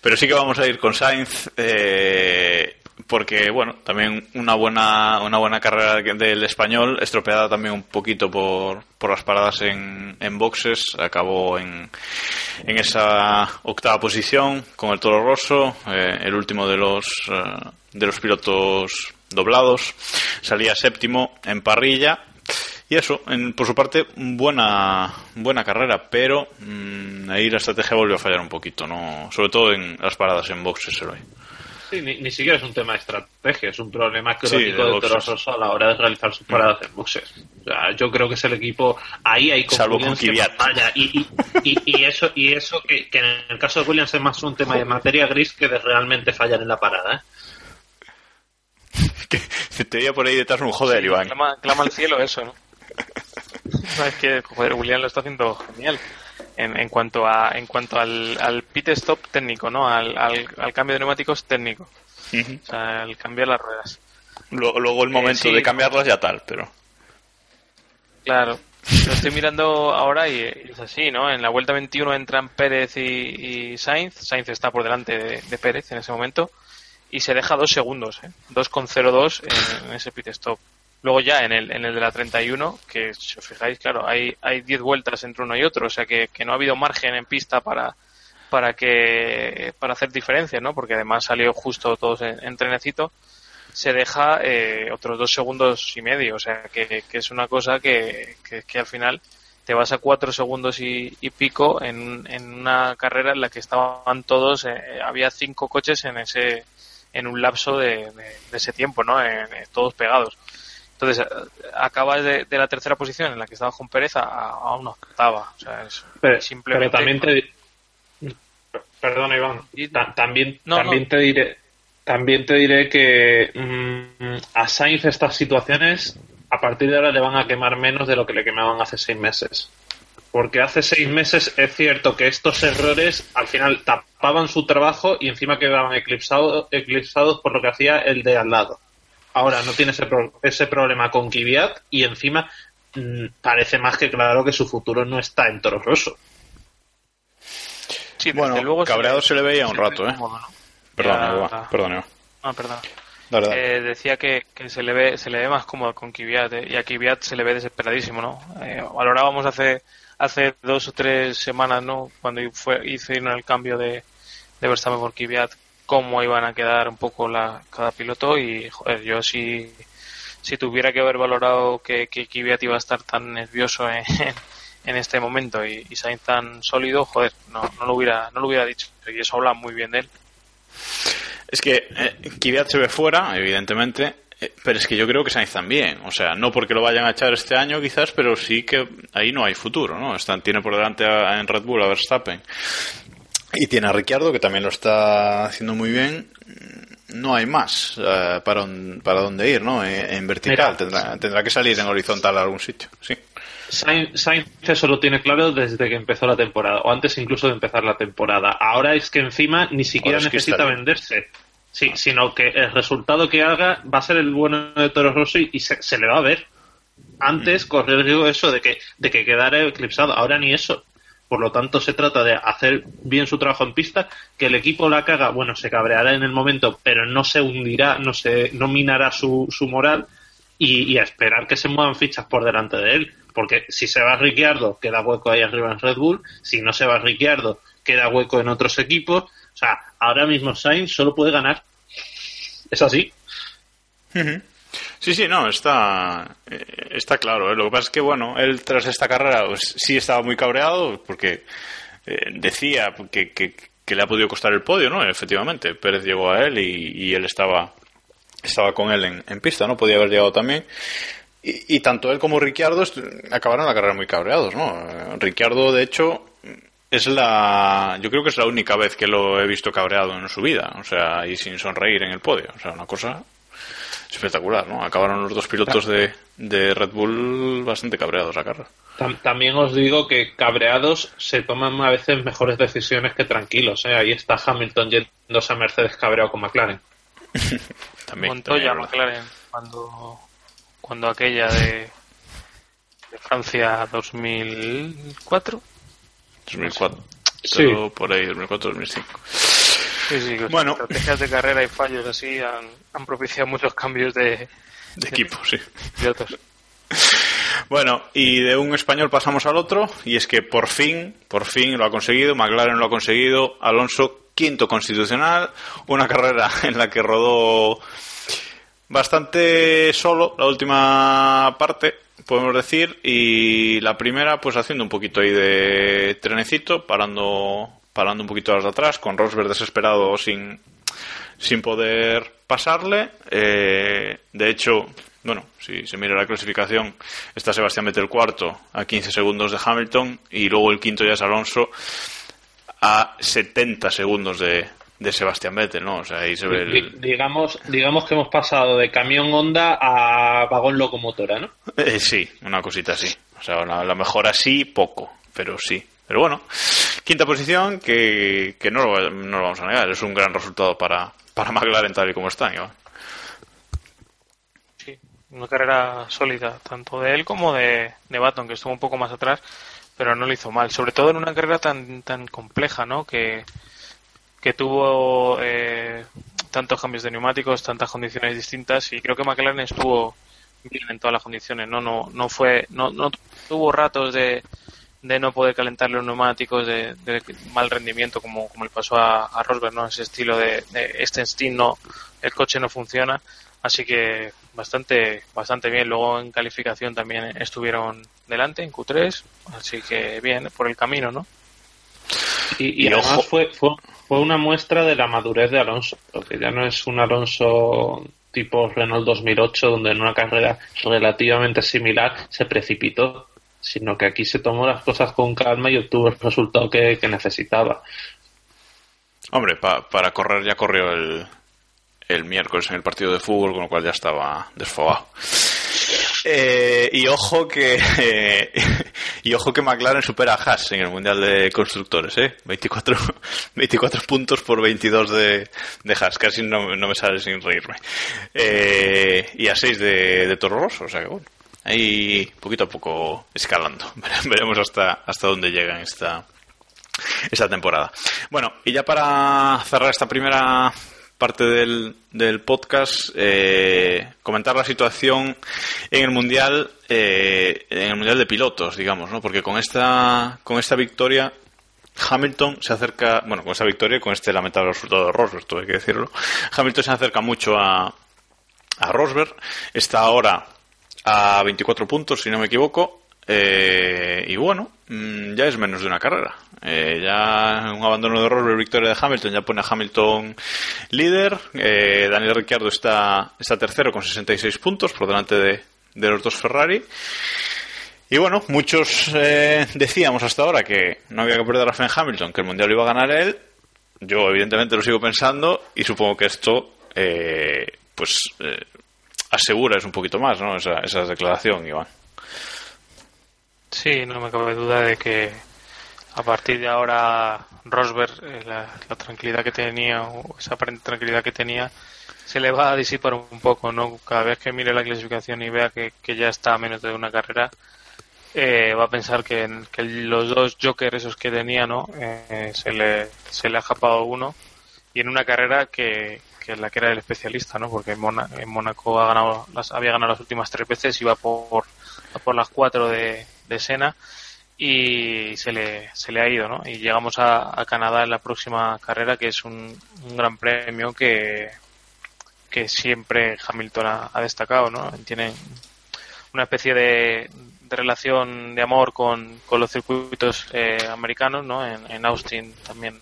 Pero sí que vamos a ir con Sainz eh, porque, bueno, también una buena una buena carrera del español, estropeada también un poquito por, por las paradas en, en boxes. Acabó en, en esa octava posición con el Toro Rosso, eh, el último de los, eh, de los pilotos doblados. Salía séptimo en parrilla. Y eso, en- por su parte, buena buena carrera, pero mm, ahí la estrategia volvió a fallar un poquito, no sobre todo en las paradas en boxes hoy. Sí, ni, ni siquiera es un tema de estrategia, es un problema Sí, crónico de de, boxes. Toro Rosso a la hora de realizar sus paradas en boxes. O sea, yo creo que es el equipo ahí hay Salvo con Kvyat. falla. Y, y, y, y eso y eso que, que en el caso de Williams es más un tema de materia gris que de realmente fallar en la parada. ¿eh? Que te veía por ahí detrás un joder, Iván. Clama, clama al cielo eso, ¿no? No, es que, joder, William lo está haciendo genial. En, en cuanto a en cuanto al, al pit stop técnico, ¿no? Al, al, al cambio de neumáticos técnico. O sea, el cambiar las ruedas. Luego, luego el momento sí. de cambiarlas ya tal, pero Claro. Lo estoy mirando ahora y es así, ¿no? En la vuelta 21 entran Pérez y, y Sainz. Sainz está por delante de, de Pérez en ese momento. Y se deja dos segundos, ¿eh? 2,02 en, en ese pit stop. Luego ya en el, en el de la 31, que si os fijáis, claro, hay, hay 10 vueltas entre uno y otro. O sea que, que no ha habido margen en pista para, para que para hacer diferencias, ¿no? Porque además salió justo todos en, en trenecito se deja eh, otros dos segundos y medio. O sea, que, que es una cosa que, que, que al final te vas a cuatro segundos y, pico en, en una carrera en la que estaban todos, eh, había cinco coches en ese en un lapso de, ese tiempo, ¿no? En- en- todos pegados. Entonces, eh, acabas de, de la tercera posición en la que estaba con Pérez a, a una octava. O sea, es Pero, simplemente... pero también te perdona Iván ta- también No, también no. te diré también te diré que mm, a Sainz estas situaciones a partir de ahora le van a quemar menos de lo que le quemaban hace seis meses Porque hace seis meses es cierto que estos errores al final tapaban su trabajo y encima quedaban eclipsado- eclipsados por lo que hacía el de al lado. Ahora no tiene ese, pro- ese problema con Kvyat y encima mm, parece más que claro que su futuro no está en Toro Rosso. Sí, Bueno, desde luego cabreado se le veía un ve rato, ¿eh? cómodo, ¿no? Perdón, Ya- perdón. Ah, perdón. Eh, decía que, que se le ve se le ve más cómodo con Kvyat eh, y a Kvyat se le ve desesperadísimo, ¿no? Eh, valorábamos hace hace dos o tres semanas, ¿no? Cuando fue hicieron el cambio de, de Verstappen por Kvyat, cómo iban a quedar un poco la, cada piloto y joder, yo si si tuviera que haber valorado que, que Kvyat iba a estar tan nervioso en, en este momento y, Sainz tan sólido, joder, no, no lo hubiera no lo hubiera dicho y eso habla muy bien de él. Es que eh, Kvyat se ve fuera, evidentemente, eh, pero es que yo creo que Sainz también. O sea, no porque lo vayan a echar este año quizás, pero sí que ahí no hay futuro, ¿no? Están, tiene por delante en Red Bull a Verstappen. Y tiene a Ricciardo, que también lo está haciendo muy bien. No hay más eh, para, un- para dónde ir, ¿no? En, en vertical. Mira. tendrá, tendrá que salir en horizontal a algún sitio. Sí. Sainz, Sainz eso lo tiene claro desde que empezó la temporada, o antes incluso de empezar la temporada. Ahora es que encima ni siquiera Ahora es que necesita venderse, sí, sino que el resultado que haga va a ser el bueno de Toro Rosso y, y se, se le va a ver. Antes corrió el riesgo eso de que, de que quedara eclipsado, ahora ni eso. Por lo tanto, se trata de hacer bien su trabajo en pista, que el equipo la caga, bueno, se cabreará en el momento, pero no se hundirá, no se, no minará su, su moral y, a esperar que se muevan fichas por delante de él. Porque si se va Ricciardo, queda hueco ahí arriba en Red Bull. Si no se va Ricciardo, queda hueco en otros equipos. O sea, ahora mismo Sainz solo puede ganar. Es así. Sí, sí, no, está, eh, está claro. ¿eh? Lo que pasa es que, bueno, él tras esta carrera pues, sí estaba muy cabreado porque eh, decía que, que, que le ha podido costar el podio, ¿no? Efectivamente, Pérez llegó a él y, y él estaba, estaba con él en, pista, ¿no? Podía haber llegado también. Y, y tanto él como Ricciardo acabaron la carrera muy cabreados, ¿no? Ricciardo, de hecho, es la. Yo creo que es la única vez que lo he visto cabreado en su vida, o sea, y sin sonreír en el podio. O sea, una cosa espectacular, ¿no? Acabaron los dos pilotos de, de Red Bull bastante cabreados la carrera. Tam- También os digo que cabreados se toman a veces mejores decisiones que tranquilos. ¿eh? Ahí está Hamilton yéndose a Mercedes cabreado con McLaren. También. Montoya, también, McLaren, cuando, cuando aquella de, de Francia 2004. 2004. Sí. Pero por ahí, 2004, 2005. Sí, sí, con Bueno. estrategias de carrera y fallos así han, han propiciado muchos cambios de De equipo, sí. pilotos. Bueno, y de un español pasamos al otro, y es que por fin, por fin lo ha conseguido, McLaren lo ha conseguido, Alonso quinto constitucional, una carrera en la que rodó bastante solo la última parte, podemos decir, y la primera pues haciendo un poquito ahí de trenecito, parando, parando un poquito las de atrás, con Rosberg desesperado sin, sin poder pasarle. Eh, de hecho, bueno, si se mira la clasificación, está Sebastián Vettel cuarto a 15 segundos de Hamilton y luego el quinto ya es Alonso a 70 segundos de, de Sebastián Vettel, ¿no? O sea, ahí se ve el... Digamos, digamos que hemos pasado de camión Honda a vagón locomotora, ¿no? Eh, sí, una cosita así. O sea, la, la mejora sí, poco, pero sí. Pero bueno, quinta posición que, que no, lo, no vamos a negar, es un gran resultado para, para McLaren tal y como está. Iván. Sí, una carrera sólida, tanto de él como de, de Baton, que estuvo un poco más atrás, pero no lo hizo mal. Sobre todo en una carrera tan, tan compleja, ¿no? Que, que tuvo eh, tantos cambios de neumáticos, tantas condiciones distintas, y creo que McLaren estuvo bien en todas las condiciones, ¿no? No, no fue, no, no tuvo ratos de, de no poder calentar los neumáticos, de, de mal rendimiento, como, como le pasó a, a Rosberg, ¿no? Ese estilo de, de este instinto, no, el coche no funciona. Así que bastante, bastante bien. Luego en calificación también estuvieron delante en Q3, así que bien por el camino, ¿no? Y, y Y además ojo. fue, fue, fue una muestra de la madurez de Alonso, porque ya no es un Alonso tipo Renault 2008, donde en una carrera relativamente similar se precipitó, sino que aquí se tomó las cosas con calma y obtuvo el resultado que, que necesitaba. Hombre, pa- para correr ya corrió el, el miércoles en el partido de fútbol, con lo cual ya estaba desfogado. Eh, y ojo que eh, y ojo que McLaren supera a Haas en el mundial de constructores, ¿eh? 24, 24 puntos por 22 de, de Haas, casi no, no me sale sin reírme. Eh, y a 6 de, de Toro Rosso, o sea que bueno, ahí poquito a poco escalando. Veremos hasta hasta dónde llegan esta esta temporada. Bueno, y ya para cerrar esta primera parte del, del podcast, eh, comentar la situación en el mundial, eh, en el mundial de pilotos, digamos, ¿no? Porque con esta, con esta victoria Hamilton se acerca, bueno, con esta victoria, con este lamentable resultado de Rosberg, tuve que decirlo, Hamilton se acerca mucho a, a Rosberg, está ahora a 24 puntos, si no me equivoco, eh, y bueno, mm, ya es menos de una carrera. Eh, ya un abandono de Rosberg, victoria de Hamilton, ya pone a Hamilton líder. Eh, Daniel Ricciardo está, está tercero con 66 puntos por delante de, de los dos Ferrari. Y bueno, muchos eh, decíamos hasta ahora que no había que perder la fe en Hamilton, que el mundial lo iba a ganar él. Yo, evidentemente, lo sigo pensando y supongo que esto, eh, pues, asegura es un poquito más, ¿no? Esa, esa declaración, Iván. Sí, no me cabe duda de que a partir de ahora Rosberg, eh, la, la tranquilidad que tenía, esa aparente tranquilidad que tenía, se le va a disipar un poco, ¿no? Cada vez que mire la clasificación y vea que, que ya está a menos de una carrera, eh, va a pensar que, que los dos jokers esos que tenía, ¿no? Eh, se, le, se le ha japado uno y en una carrera que, que la que era el especialista, ¿no? Porque en, en Mónaco ha ganado las, había ganado las últimas tres veces, iba por, por las cuatro de, de Sena y se le, se le ha ido, ¿no? Y llegamos a, a Canadá en la próxima carrera, que es un, un gran premio que, que siempre Hamilton ha, destacado, ¿no? Tiene una especie de, relación de amor con, con los circuitos eh, americanos, ¿no? En, en Austin también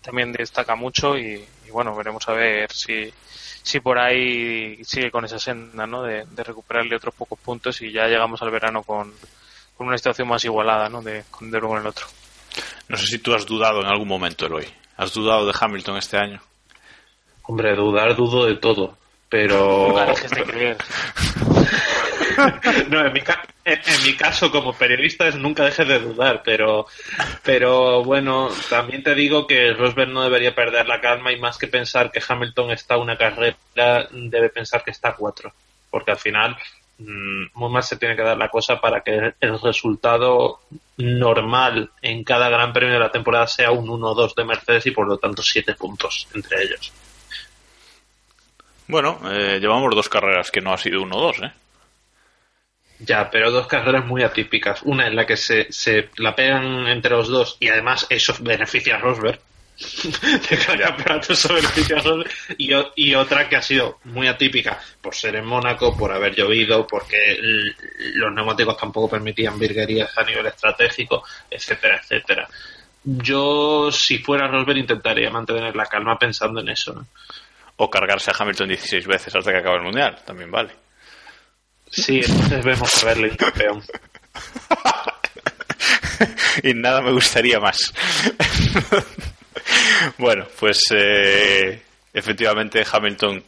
también destaca mucho y, y bueno, veremos a ver si, si por ahí sigue con esa senda, ¿no? De, de recuperarle otros pocos puntos y ya llegamos al verano con, con una situación más igualada, ¿no? De, con de uno con el otro. No sé si tú has dudado en algún momento, Eloy. ¿Has dudado de Hamilton este año? Hombre, dudar dudo de todo, pero... Nunca dejes de creer. no, en mi, en, en mi caso como periodista es nunca dejes de dudar, pero, pero bueno, también te digo que Rosberg no debería perder la calma y más que pensar que Hamilton está una carrera, debe pensar que está cuatro, porque al final mm, muy mal se tiene que dar la cosa para que el resultado normal en cada gran premio de la temporada sea un 1-2 de Mercedes y por lo tanto 7 puntos entre ellos. Bueno, eh, llevamos dos carreras que no ha sido 1-2, ¿eh? Ya, pero dos carreras muy atípicas. Una en la que se, se la pegan entre los dos y además eso beneficia a Rosberg. de campeonato eso beneficia a Rosberg. Y, y otra que ha sido muy atípica por ser en Mónaco, por haber llovido, porque los neumáticos tampoco permitían virguerías a nivel estratégico, etcétera, etcétera. Yo, si fuera Rosberg, intentaría mantener la calma pensando en eso. ¿no? O cargarse a Hamilton 16 veces hasta que acabe el mundial, también vale. Sí, entonces vemos a verle campeón. y nada me gustaría más. bueno, pues eh, efectivamente Hamilton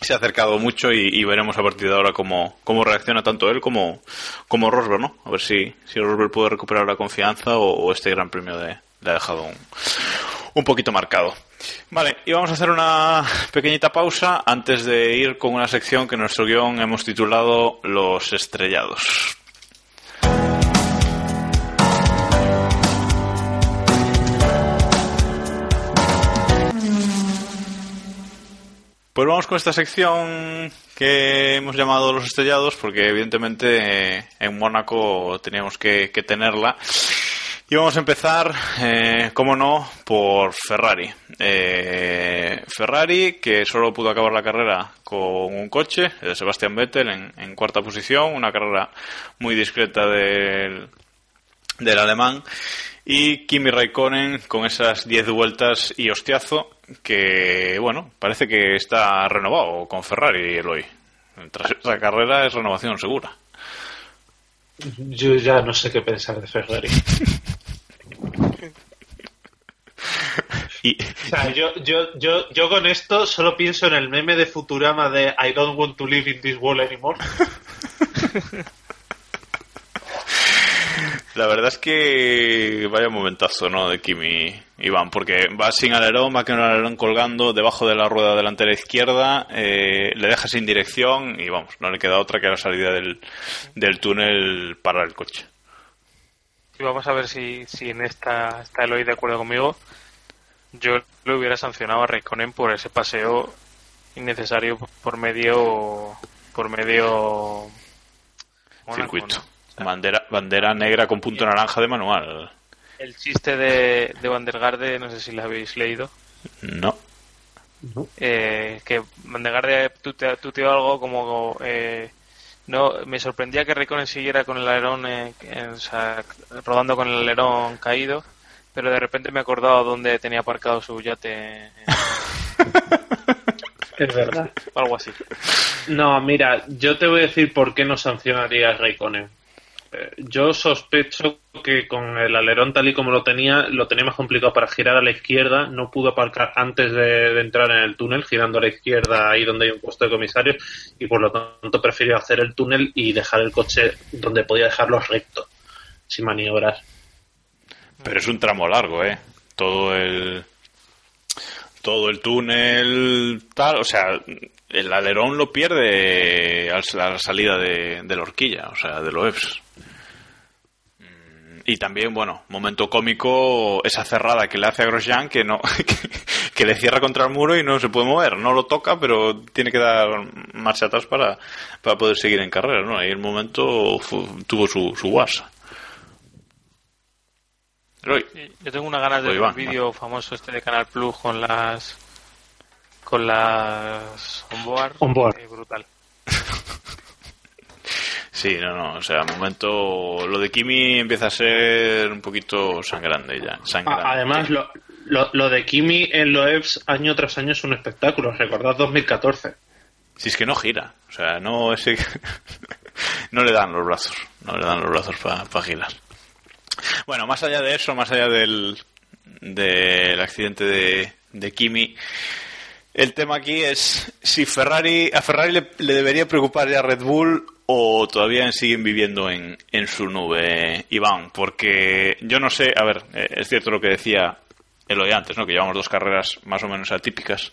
se ha acercado mucho y, y veremos a partir de ahora cómo, cómo reacciona tanto él como, como Rosberg, ¿no? A ver si, si Rosberg puede recuperar la confianza o, o este gran premio de, le ha dejado un, un poquito marcado. Vale, y vamos a hacer una pequeñita pausa antes de ir con una sección que en nuestro guion hemos titulado Los estrellados. Pues vamos con esta sección que hemos llamado Los Estrellados, porque evidentemente eh, en Mónaco teníamos que, que tenerla. Y vamos a empezar, eh, como no, por Ferrari. Eh, Ferrari, que solo pudo acabar la carrera con un coche, el de Sebastián Vettel, en, cuarta posición, una carrera muy discreta del, del alemán. Y Kimi Raikkonen con esas 10 vueltas y hostiazo que, bueno, parece que está renovado con Ferrari el hoy. Tras esa carrera es renovación segura. Yo ya no sé qué pensar de Ferrari. Y, O sea, yo, yo, yo, yo con esto solo pienso en el meme de Futurama de I don't want to live in this world anymore. La verdad es que vaya momentazo, ¿no? De Kimi Iván, porque va sin alerón, va con el alerón colgando debajo de la rueda delantera izquierda, eh, le deja sin dirección y vamos, no le queda otra que la salida del, del túnel para el coche. Y vamos a ver si, si en esta está Eloy de acuerdo conmigo. Yo le hubiera sancionado a Raikkonen por ese paseo innecesario por medio por medio Circuito. ¿no? Bandera, bandera negra con punto naranja de manual. el chiste de, de Van der Garde, no sé si lo habéis leído, No. eh, que Van der Garde tuteó, tuteó algo como eh, no me sorprendía que Raikkonen siguiera con el alerón eh, en- o sea, rodando con el alerón caído pero de repente me he acordado dónde tenía aparcado su yate Es verdad. o algo así No, mira, yo te voy a decir por qué no sancionaría a Raikkonen. Eh, Yo sospecho que con el alerón tal y como lo tenía, lo tenía más complicado para girar a la izquierda. No pudo aparcar antes de, entrar en el túnel, girando a la izquierda ahí donde hay un puesto de comisario, y por lo tanto prefirió hacer el túnel y dejar el coche donde podía dejarlo recto, sin maniobras. Pero es un tramo largo, ¿eh? Todo el. Todo el túnel, tal, o sea, el alerón lo pierde a la salida de, la horquilla, o sea, de los EFS. Mm, Y también, bueno, momento cómico, esa cerrada que le hace a Grosjean que no, que, le cierra contra el muro y no se puede mover. No lo toca, pero tiene que dar marcha atrás para, para poder seguir en carrera, ¿no? Ahí el momento tuvo su, su guasa. Yo tengo una ganas de ver el vídeo famoso este de Canal Plus con las con las onboard, Onboard. eh, brutal. Sí, no, no, o sea, momento. Lo de Kimi empieza a ser un poquito sangrante ya. Sangrante. Además, lo, lo, lo de Kimi en Loebs año tras año es un espectáculo. Recordad 2014. Si es que no gira, o sea, no ese no le dan los brazos, no le dan los brazos para girar. Bueno, más allá de eso, más allá del, del accidente de, de Kimi, el tema aquí es si Ferrari a Ferrari le, debería preocupar ya Red Bull o todavía siguen viviendo en, en su nube, Iván, porque yo no sé, a ver, eh, es cierto lo que decía Eloy antes, ¿no? que llevamos dos carreras más o menos atípicas,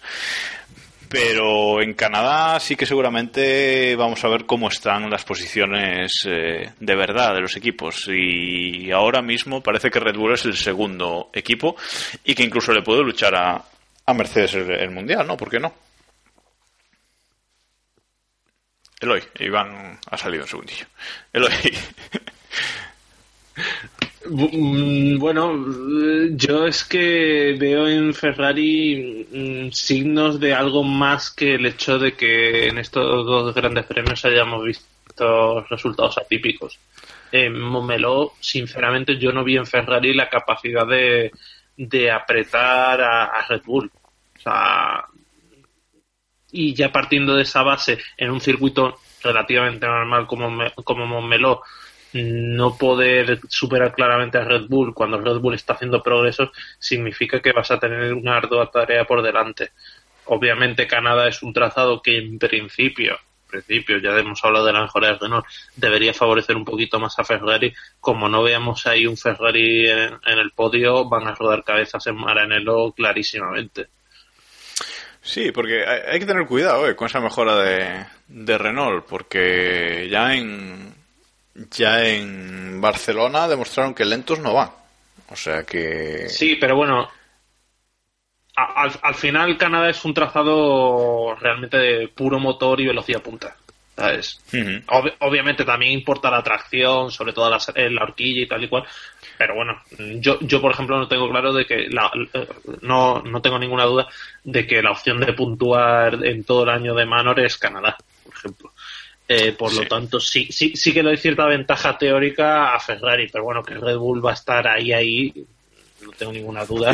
pero en Canadá sí que seguramente vamos a ver cómo están las posiciones eh, de verdad de los equipos. Y ahora mismo parece que Red Bull es el segundo equipo y que incluso le puede luchar a, a Mercedes el, el Mundial, ¿no? ¿Por qué no? Eloy, Iván ha salido un segundillo. Eloy. Mm, Bueno, eh, yo es que veo en Ferrari mm, signos de algo más que el hecho de que en estos dos grandes premios hayamos visto resultados atípicos. En Momeló, sinceramente, yo no vi en Ferrari la capacidad de, de apretar a, a Red Bull. O sea, y ya partiendo de esa base, en un circuito relativamente normal como, como Montmeló, no poder superar claramente a Red Bull cuando Red Bull está haciendo progresos significa que vas a tener una ardua tarea por delante. Obviamente Canadá es un trazado que en principio, principio ya hemos hablado de la mejora de Renault, debería favorecer un poquito más a Ferrari. Como no veamos ahí un Ferrari en, el podio, van a rodar cabezas en Maranello clarísimamente. Sí, porque hay, hay que tener cuidado eh, con esa mejora de, de Renault, porque ya en ya en Barcelona demostraron que lentos no van. O sea que Sí, pero bueno, a- al, al final Canadá es un trazado realmente de puro motor y velocidad punta. ¿sabes? Ob- obviamente también importa la tracción, sobre todo la, en la horquilla y tal y cual. Pero bueno, yo, yo por ejemplo no tengo claro de que la, eh, no, no tengo ninguna duda de que la opción de puntuar en todo el año de Manor es Canadá, por ejemplo. Eh, por Sí. lo tanto, sí, sí, sí que le doy cierta ventaja teórica a Ferrari, pero bueno, que Red Bull va a estar ahí, ahí, no tengo ninguna duda.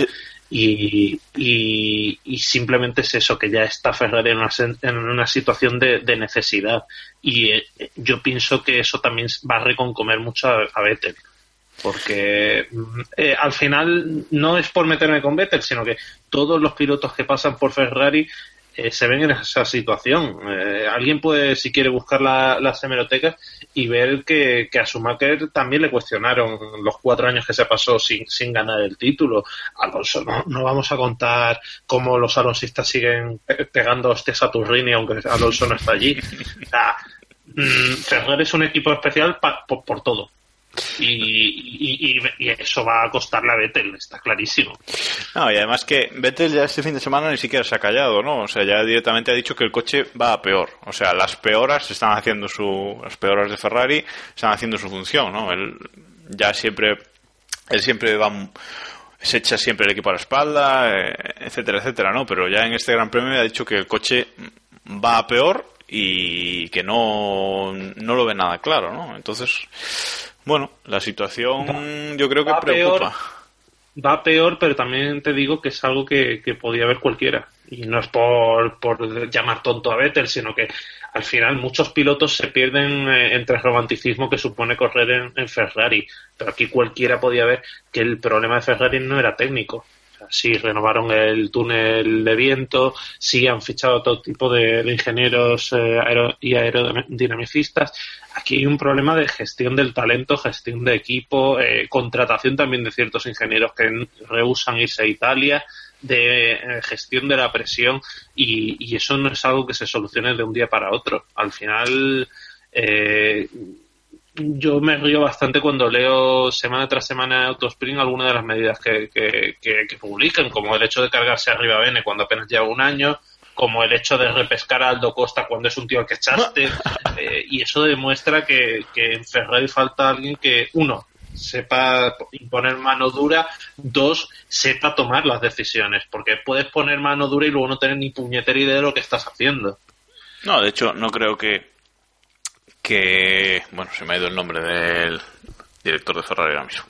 Y, y, y simplemente es eso, que ya está Ferrari en una, en una situación de, de necesidad. Y eh, yo pienso que eso también va a reconcomer mucho a, a Vettel. Porque mm, eh, al final no es por meterme con Vettel, sino que todos los pilotos que pasan por Ferrari eh, se ven en esa situación. Eh, alguien puede, si quiere, buscar las hemerotecas y ver que, que a Schumacher también le cuestionaron los cuatro años que se pasó sin, sin ganar el título. Alonso, no, no vamos a contar cómo los alonsistas siguen pegando este Saturrini aunque Alonso no está allí. O mm, Ferrari es un equipo especial por todo y, eso va a costarle a Vettel, está clarísimo. No, y además que Vettel ya este fin de semana ni siquiera se ha callado, ¿no? O sea, ya directamente ha dicho que el coche va a peor. O sea, las peoras están haciendo su. Las peoras de Ferrari están haciendo su función, ¿no? Él ya siempre. Él siempre va. Se echa siempre el equipo a la espalda, eh, etcétera, etcétera, ¿no? Pero ya en este Gran Premio ha dicho que el coche va a peor y que no, no lo ve nada claro, ¿no? Entonces, bueno, la situación yo creo que preocupa. va peor, pero también te digo que es algo que, podía haber cualquiera. Y no es por, por llamar tonto a Vettel, sino que al final muchos pilotos se pierden eh, entre el romanticismo que supone correr en, Ferrari. Pero aquí cualquiera podía ver que el problema de Ferrari no era técnico. Sí, renovaron el túnel de viento, sí han fichado todo tipo de, ingenieros eh, y aerodinamicistas, aquí hay un problema de gestión del talento, gestión de equipo, eh, contratación también de ciertos ingenieros que rehusan irse a Italia, de eh, gestión de la presión y, eso no es algo que se solucione de un día para otro. Al final, eh, yo me río bastante cuando leo semana tras semana en Autospring algunas de las medidas que, que, publican, como el hecho de cargarse arriba Bene cuando apenas lleva un año, como el hecho de repescar a Aldo Costa cuando es un tío al que echaste. Eh, y eso demuestra que, en Ferrari falta alguien que, uno, sepa imponer mano dura, dos, sepa tomar las decisiones, porque puedes poner mano dura y luego no tener ni puñetera idea de lo que estás haciendo. No, de hecho, no creo que. Que. Bueno, se me ha ido el nombre del director de Ferrari ahora mismo.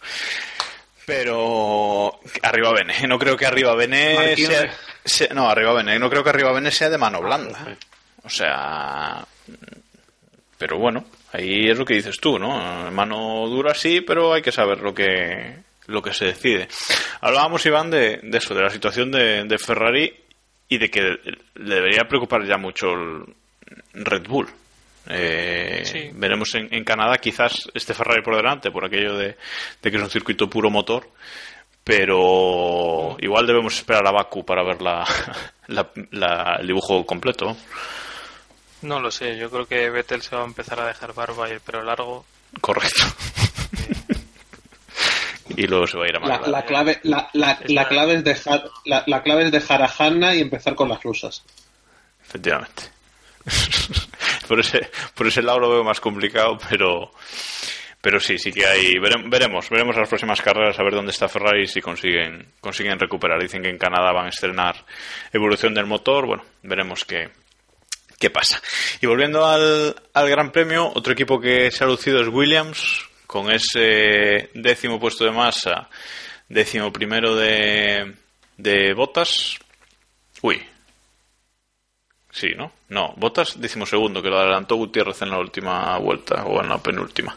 Pero arriba Bene, no creo que arriba Bene sea, no, arriba Bene, no creo que arriba Bene sea de mano blanda. O sea, pero bueno, ahí es lo que dices tú, ¿no? Mano dura sí, pero hay que saber lo que lo que se decide. Hablábamos Iván de, de eso, de la situación de, de Ferrari y de que le debería preocupar ya mucho el Red Bull. Eh, veremos en, Canadá quizás este Ferrari por delante por aquello de, que es un circuito puro motor, pero igual debemos esperar a Baku para ver la, el dibujo completo. No lo sé, yo creo que Vettel se va a empezar a dejar barba y el pelo largo. Correcto. y luego se va a ir a la, la, clave la, la, clave es dejar la, clave es dejar a Hanna y empezar con las rusas efectivamente por ese, por ese lado lo veo más complicado, pero, pero sí, sí que hay. Veremos, veremos las próximas carreras a ver dónde está Ferrari y si consiguen, consiguen recuperar. Dicen que en Canadá van a estrenar evolución del motor. Bueno, veremos qué, qué pasa. Y volviendo al, al Gran Premio, otro equipo que se ha lucido es Williams, con ese décimo puesto de masa, décimo primero de, de botas. Uy, Sí, ¿no? No, Botas segundo, que lo adelantó Gutiérrez en la última vuelta o en la penúltima.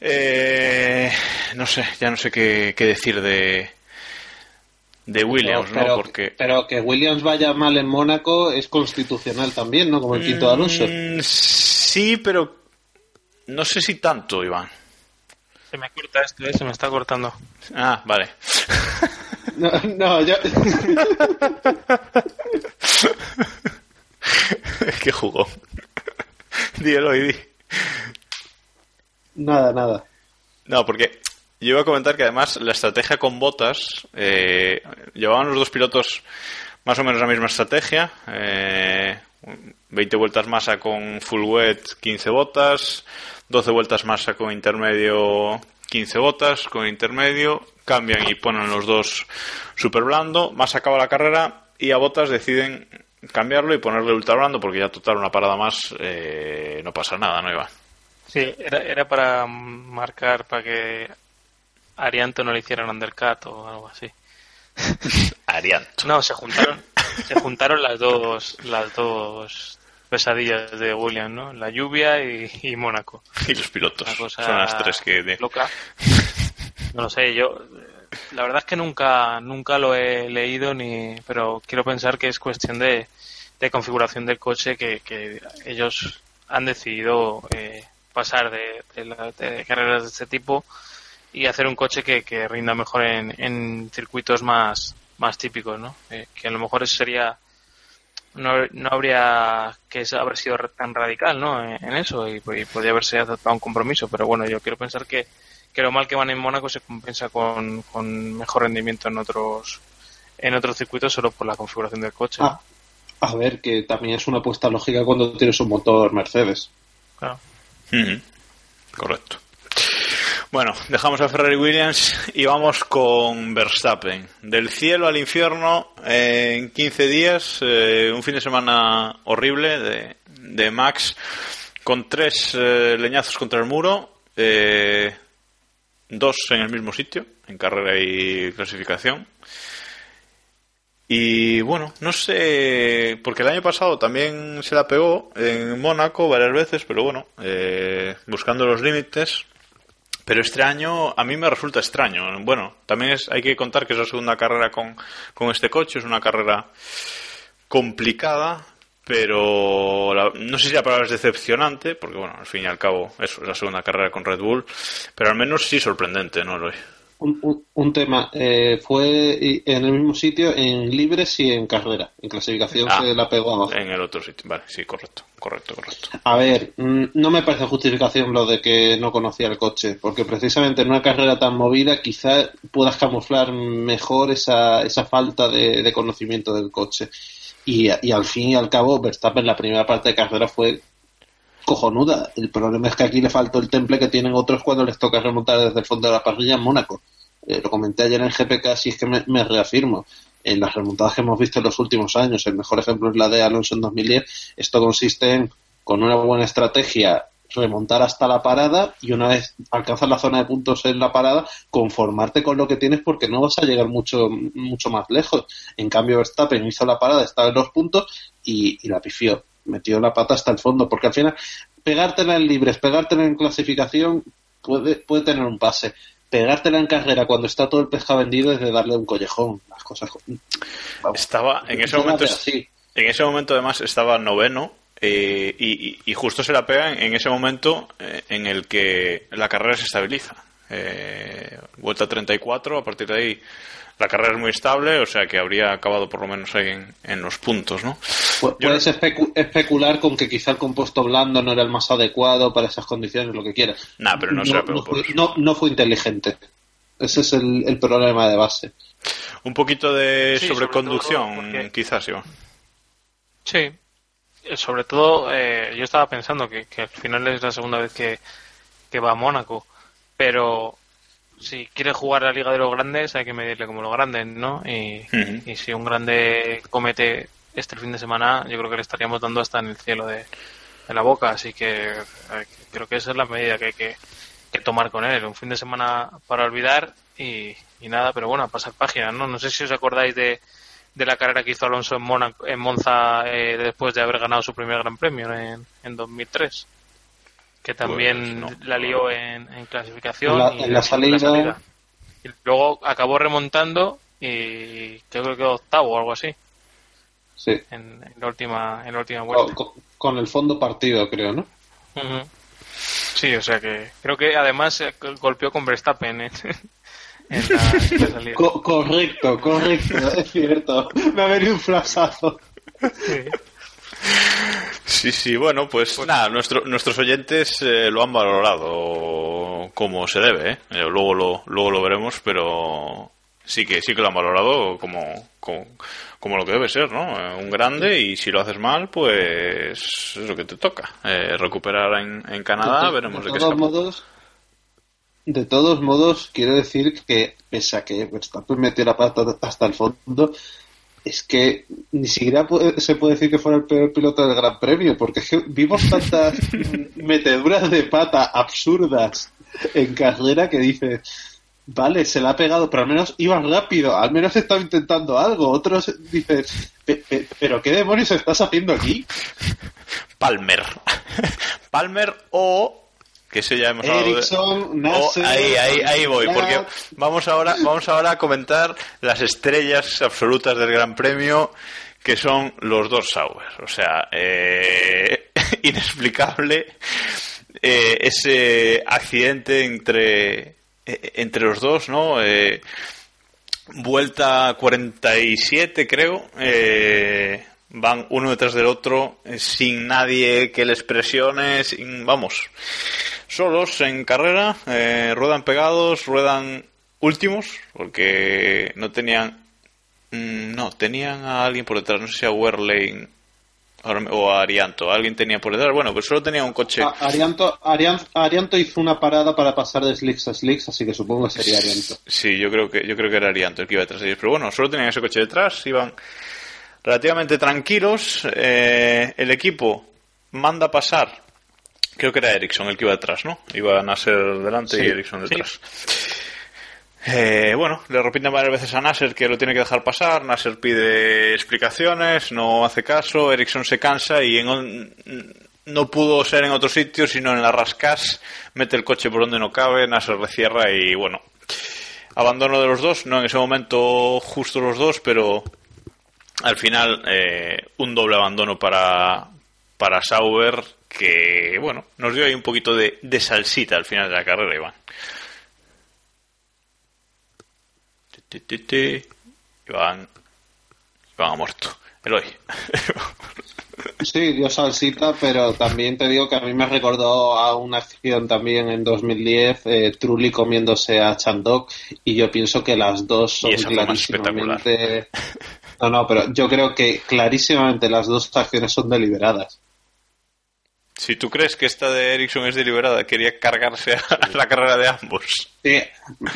Eh, no sé, ya no sé qué, decir de, de Williams, ¿no? Porque... pero que Williams vaya mal en Mónaco es constitucional también, ¿no? Como el quinto de Alonso. Mm, sí, pero no sé si tanto, Iván. Se me corta esto, ¿eh? se me está cortando. Ah, vale. No, no, yo... ¿Qué jugó? Díelo y di. Nada, nada. No, porque yo iba a comentar que además la estrategia con botas, eh, llevaban los dos pilotos más o menos la misma estrategia. Eh, 20 vueltas masa con full wet, 15 botas. 12 vueltas masa con intermedio, 15 botas. Con intermedio, cambian y ponen los dos super blando. Más acaba la carrera y a botas deciden cambiarlo y ponerle ultra blando porque ya total una parada más eh, no pasa nada, ¿no, Iván? Sí, era, era para marcar para que Arianto no le hiciera un undercut o algo así. Arianto. No, se juntaron, se juntaron las dos, las dos pesadillas de William, ¿no? La lluvia y, Mónaco. Y los pilotos. Son las tres que... Loca. No lo sé, yo La verdad es que nunca, nunca lo he leído, ni, pero quiero pensar que es cuestión de, de configuración del coche que, que ellos han decidido eh, pasar de, la- de carreras de este tipo y hacer un coche que, que rinda mejor en, en circuitos más, más típicos, ¿no? Eh, que a lo mejor eso sería no, no habría que haber sido tan radical ¿no? en, en eso y, y podría haberse aceptado un compromiso pero bueno yo quiero pensar que, que lo mal que van en Mónaco se compensa con, con mejor rendimiento en otros en otros circuitos solo por la configuración del coche Ah, a ver, que también es una apuesta lógica cuando tienes un motor Mercedes. claro. Correcto. Bueno, dejamos a Ferrari Williams y vamos con Verstappen. Del cielo al infierno eh, en 15 días, eh, un fin de semana horrible de, de Max con tres eh, leñazos contra el muro, eh, dos en el mismo sitio, en carrera y clasificación. Y bueno, no sé, porque el año pasado también se la pegó en Mónaco varias veces, pero bueno, eh, buscando los límites. Pero este año a mí me resulta extraño. Bueno, también es, hay que contar que es la segunda carrera con, con este coche, es una carrera complicada, pero la- no sé si la palabra es decepcionante, porque bueno, al fin y al cabo eso es la segunda carrera con Red Bull, pero al menos sí sorprendente, ¿no, Eloy? Un, un- un tema, eh, fue en el mismo sitio en libres y en carrera. En clasificación Ah. se la pegó abajo. En el otro sitio, vale, sí, correcto, correcto, correcto. A ver, mm, no me parece justificación lo de que no conocía el coche, porque precisamente en una carrera tan movida quizá puedas camuflar mejor esa, esa falta de, de conocimiento del coche. Y, y al fin y al cabo, Verstappen la primera parte de carrera fue cojonuda. El problema es que aquí le faltó el temple que tienen otros cuando les toca remontar desde el fondo de la parrilla en Mónaco. Eh, lo comenté ayer en GPK, si es que me, me reafirmo. En las remontadas que hemos visto en los últimos años, el mejor ejemplo es la de Alonso en 2010, esto consiste en, con una buena estrategia, remontar hasta la parada y una vez alcanzas la zona de puntos en la parada, conformarte con lo que tienes porque no vas a llegar mucho, mucho más lejos. En cambio, Verstappen hizo la parada, estaba en los puntos y, y la pifió. Metió la pata hasta el fondo, porque al final, pegártela en libres, pegártela en clasificación, puede, puede tener un pase. Pegártela en carrera cuando está todo el pescado vendido es de darle un collejón. Las cosas. vamos, Estaba en ese momento así. En ese momento, además, estaba noveno eh, y, y- justo se la pega en, en ese momento eh, en el que la carrera se estabiliza. Eh, vuelta 34, a partir de ahí la carrera es muy estable, o sea que habría acabado por lo menos ahí en, en los puntos, ¿no? Yo Puedes especu- especular con que quizá el compuesto blando no era el más adecuado para esas condiciones, lo que quieras. Nah, pero no se la pegó no, fue, eso. no, no fue inteligente. Ese es el, el problema de base. Un poquito de Sí, sobreconducción, porque- quizás, Iván. Sí, sobre todo eh, yo estaba pensando que, que al final es la segunda vez que, que va a Mónaco, pero si quiere jugar la Liga de los Grandes hay que medirle como los grandes, ¿no? Y, y si un grande comete este fin de semana, yo creo que le estaríamos dando hasta en el cielo de, de la boca, así que eh, creo que esa es la medida que hay que, que tomar con él, un fin de semana para olvidar y, y nada, pero bueno, a pasar páginas, ¿no? No sé si os acordáis de, de la carrera que hizo Alonso en, Mónaco- en Monza eh, después de haber ganado su primer Gran Premio en, en 2003. Que también Pues no. la lió en, en clasificación En la- y en la salida- Y luego acabó remontando y creo que quedó octavo o algo así Sí. en, en la última en la última Con, vuelta. con- con el fondo partido, creo, ¿no? Sí, o sea que creo que además eh, golpeó con Verstappen en, en la, en la salida. Co- correcto, correcto, es cierto. Me ha venido un flasazo. Sí. Sí, sí, bueno, pues, nada, nuestro- nuestros oyentes eh, lo han valorado como se debe, ¿eh? Eh, luego, lo, luego lo veremos, pero sí que sí que lo han valorado como, como, como lo que debe ser, ¿no? Un grande y si lo haces mal, pues es lo que te toca. Eh, recuperar en, en Canadá, de, veremos de, de qué todos escapa. modos, de todos modos, quiero decir que pese a que Verstappen metió la pata hasta el fondo, es que ni siquiera puede- se puede decir que fuera el peor piloto del Gran Premio, porque es que vimos tantas meteduras de pata absurdas en carrera que dices, vale, se la ha pegado, pero al menos iba rápido, al menos estaba intentando algo. Otros dices, "Pe- pe- pero ¿qué demonios estás haciendo aquí? Palmer. Palmer o que ese ya hemos hablado de- Oh, ahí, ahí, ahí voy, porque vamos ahora, vamos ahora a comentar las estrellas absolutas del Gran Premio, que son los dos Sauber. O sea, eh, inexplicable eh, ese accidente entre, eh, entre los dos, ¿no? Eh, vuelta 47, creo. eh, van uno detrás del otro, eh, sin nadie que les presione, sin, vamos, solos en carrera, eh, ruedan pegados, ruedan últimos, porque no tenían, mm, no, tenían a alguien por detrás, no sé si a me- o a Arianto, alguien tenía por detrás, bueno, pues solo tenía un coche. A- Arianto, Arian- Arianto hizo una parada para pasar de slicks a slicks, así que supongo que sería Arianto. Sí, yo creo que yo creo que era Arianto el que iba detrás de ellos. Pero bueno, solo tenían ese coche detrás, iban relativamente tranquilos. eh, el equipo manda pasar. Creo que era Ericsson el que iba detrás, ¿no? Iban a ser delante y Ericsson detrás. Eh, bueno, le repiten varias veces a Nasser que lo tiene que dejar pasar. Nasser pide explicaciones, no hace caso. Ericsson se cansa y en un- no pudo ser en otro sitio, sino en la Rascas. Mete el coche por donde no cabe. Nasser recierra y bueno, abandono de los dos. No en ese momento justo los dos, pero al final eh, un doble abandono para, para Sauber que, bueno, nos dio ahí un poquito de, de salsita al final de la carrera, Iván. Iván, Iván ha muerto. Eloy. Sí, dio salsita, pero también te digo que a mí me recordó a una acción también en 2010, eh, Trulli comiéndose a Chandok, y yo pienso que las dos son clarísimamente... No, no, pero yo creo que clarísimamente las dos acciones son deliberadas. si tú crees que esta de Ericsson es deliberada, quería cargarse a la carrera de ambos. Sí,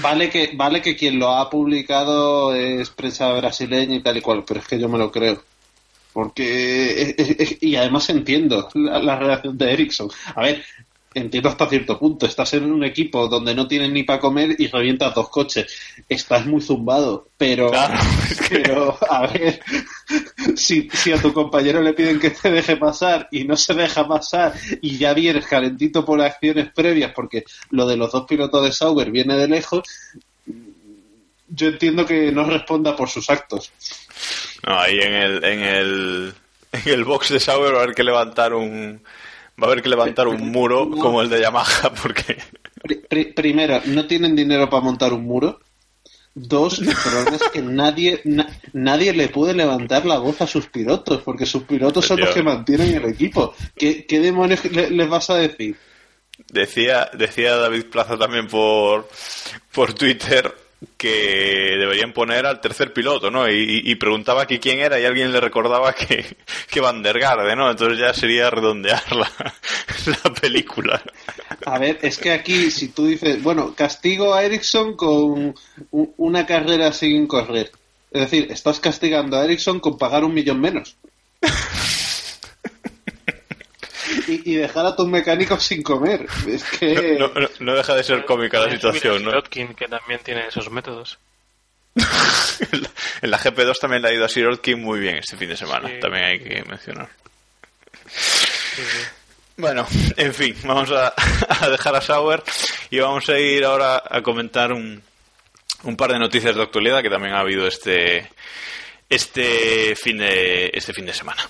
vale que, vale que quien lo ha publicado es prensa brasileña y tal y cual, pero es que yo me lo creo. Porque, es- es- es- y además entiendo la, la relación de Ericsson. A ver, entiendo hasta cierto punto. Estás en un equipo donde no tienes ni para comer y revientas dos coches. Estás muy zumbado, pero, Claro, pero a ver, si, si a tu compañero le piden que te deje pasar y no se deja pasar y ya vienes calentito por acciones previas, porque lo de los dos pilotos de Sauber viene de lejos, yo entiendo que no responda por sus actos. No, ahí en el, en el, en el box de Sauber va a haber que levantar un, va a haber que levantar un muro como el de Yamaha porque Pri- pri- primero, no tienen dinero para montar un muro. Dos, el problema es que nadie, na- nadie le puede levantar la voz a sus pilotos, porque sus pilotos son los que mantienen el equipo. ¿Qué, qué demonios le- les vas a decir? decía, decía David Plaza también por, por Twitter que deberían poner al tercer piloto, ¿no? Y, y preguntaba que quién era y alguien le recordaba que, que Van der Garde, ¿no? Entonces ya sería redondear la, la película. A ver, es que aquí, si tú dices, bueno, castigo a Ericsson con una carrera sin correr. Es decir, estás castigando a Ericsson con pagar un millón menos. Y, y dejar a tus mecánicos sin comer. Es que. No, no- no deja de ser cómica la situación, ¿no? Sirotkin, que también tiene esos métodos. en la GP2 también le ha ido a Sirotkin muy bien este fin de semana, Sí. también hay que mencionar. Sí, sí. Bueno, en fin, vamos a, a dejar a Sauer y vamos a ir ahora a comentar un, un par de noticias de actualidad que también ha habido este este fin de este fin de semana.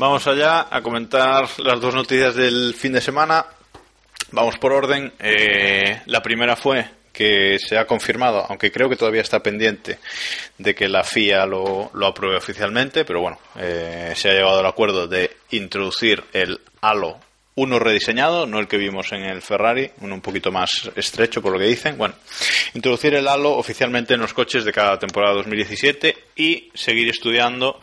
Vamos allá a comentar las dos noticias del fin de semana. Vamos por orden. Eh, la primera fue que se ha confirmado, aunque creo que todavía está pendiente de que la FIA lo, lo apruebe oficialmente, pero bueno, eh, se ha llegado al acuerdo de introducir el halo uno rediseñado, no el que vimos en el Ferrari, uno un poquito más estrecho por lo que dicen. Bueno, introducir el halo oficialmente en los coches de cada temporada 2017 y seguir estudiando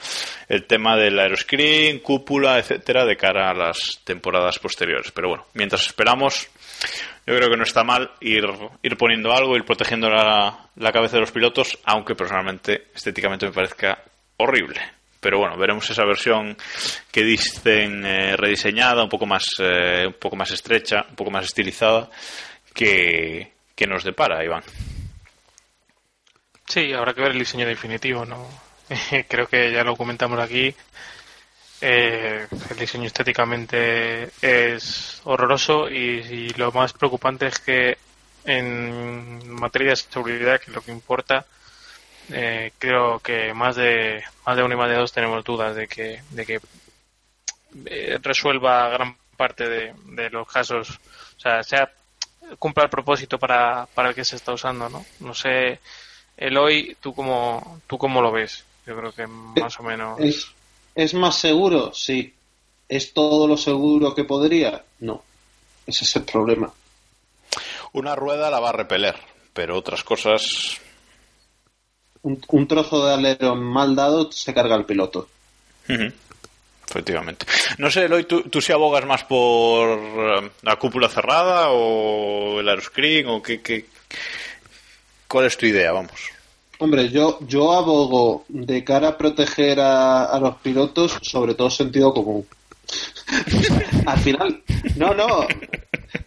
el tema del aeroscreen, cúpula, etcétera, de cara a las temporadas posteriores. Pero bueno, mientras esperamos, yo creo que no está mal ir, ir poniendo algo, ir protegiendo la, la cabeza de los pilotos, aunque personalmente, estéticamente me parezca horrible. Pero bueno, veremos esa versión que dicen eh, rediseñada, un poco más, eh, un poco más estrecha, un poco más estilizada, que, que nos depara, Iván. Sí, habrá que ver el diseño definitivo, ¿no? Creo que ya lo comentamos aquí. Eh, el diseño estéticamente es horroroso y, y lo más preocupante es que en materia de seguridad, que es lo que importa, eh, creo que más de más de uno y más de dos tenemos dudas de que de que eh, resuelva gran parte de, de los casos, o sea, sea cumpla el propósito para, para el que se está usando, ¿no? No sé, Eloy, tú cómo tú cómo lo ves? Yo creo que más o menos ¿Es, ¿Es más seguro? Sí. ¿Es todo lo seguro que podría? No. Ese es el problema. Una rueda la va a repeler, pero otras cosas. Un, un trozo de alero mal dado se carga el piloto. Efectivamente. No sé, Eloy, ¿tú, tú si abogas más por eh, la cúpula cerrada o el aeroscreen o qué, qué- ¿Cuál es tu idea? Vamos. Hombre, yo, yo abogo de cara a proteger a, a los pilotos, sobre todo sentido común. Al final, no, no.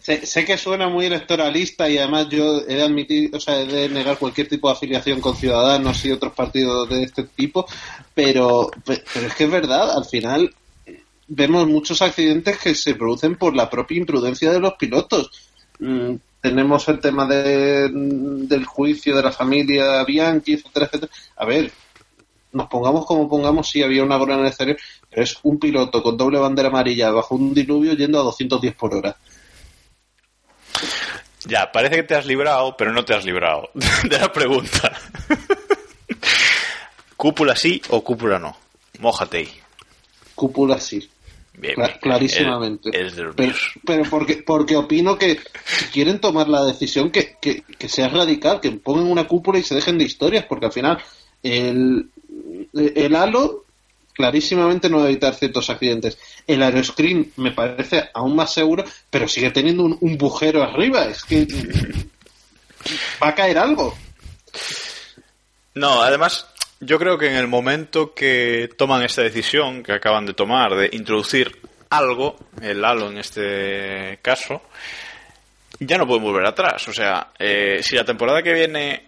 Sé, sé que suena muy electoralista y además yo he de admitir, o sea, he de negar cualquier tipo de afiliación con Ciudadanos y otros partidos de este tipo, pero, pe- pero es que es verdad, al final vemos muchos accidentes que se producen por la propia imprudencia de los pilotos. Mm, tenemos el tema de, del juicio de la familia Bianchi, etcétera, etcétera. A ver, nos pongamos como pongamos si había una gorra en el exterior, pero es un piloto con doble bandera amarilla bajo un diluvio yendo a 210 por hora. Ya, parece que te has librado, pero no te has librado de la pregunta. ¿Cúpula sí o cúpula no? Mójate ahí. Cúpula sí, Bien, cla- bien. clarísimamente. Es, es pero porque, porque opino que si quieren tomar la decisión que, que, que sea radical, que pongan una cúpula y se dejen de historias, porque al final el, el halo clarísimamente no va a evitar ciertos accidentes. El aeroscreen me parece aún más seguro, pero sigue teniendo un, un bujero arriba. Es que va a caer algo. No, además, yo creo que en el momento que toman esta decisión que acaban de tomar de introducir algo, el halo en este caso, ya no pueden volver atrás. O sea, eh, si la temporada que viene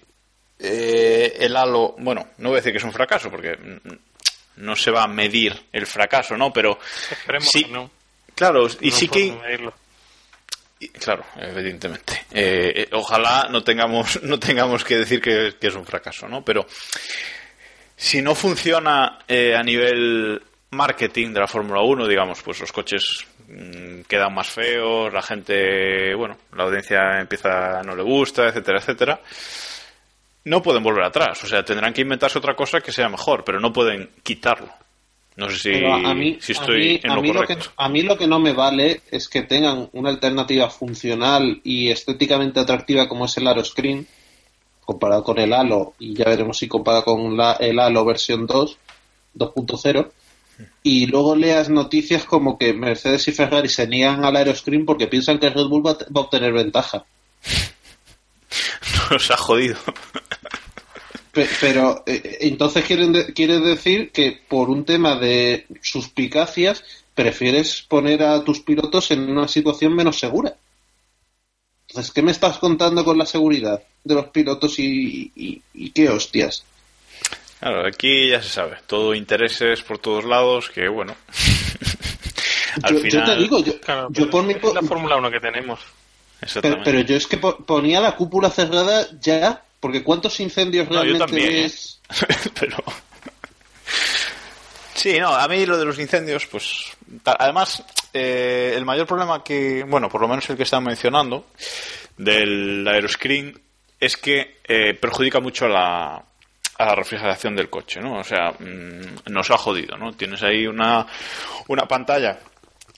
eh, el halo, bueno, no voy a decir que es un fracaso porque no se va a medir el fracaso, ¿no? Pero esperemos sí, que no. claro, y No sí que medirlo. Claro, evidentemente. Eh, eh, ojalá no tengamos, no tengamos que decir que, que es un fracaso, ¿no? Pero si no funciona eh, a nivel marketing de la Fórmula 1, digamos, pues los coches mm, quedan más feos, la gente, bueno, la audiencia empieza, no le gusta, etcétera, etcétera. No pueden volver atrás, o sea, tendrán que inventarse otra cosa que sea mejor, pero no pueden quitarlo. No sé si, a mí, si a estoy mí- en a lo mí correcto. que, a mí lo que no me vale es que tengan una alternativa funcional y estéticamente atractiva como es el Aeroscreen, comparado con el Halo, y ya veremos si compara con la, el Halo versión 2, 2.0, y luego leas noticias como que Mercedes y Ferrari se niegan al Aeroscreen porque piensan que Red Bull va a obtener ventaja. Nos ha jodido. Pe- Pero eh, entonces quieren de- quiere decir que por un tema de suspicacias prefieres poner a tus pilotos en una situación menos segura. Entonces, ¿qué me estás contando con la seguridad de los pilotos y, y- y qué hostias? Claro, aquí ya se sabe, todo intereses por todos lados, que bueno. Al Yo, final, yo te digo, yo, Claro, yo por mi es la Fórmula 1 que tenemos. Pero, exactamente. pero yo es que po- ponía la cúpula cerrada ya, porque ¿cuántos incendios No, yo realmente también, ¿eh? es? pero sí no a mí lo de los incendios pues además eh, el mayor problema que bueno por lo menos el que están mencionando del aeroscreen es que eh, perjudica mucho a la a la refrigeración del coche no o sea mm, nos ha jodido no tienes ahí una una pantalla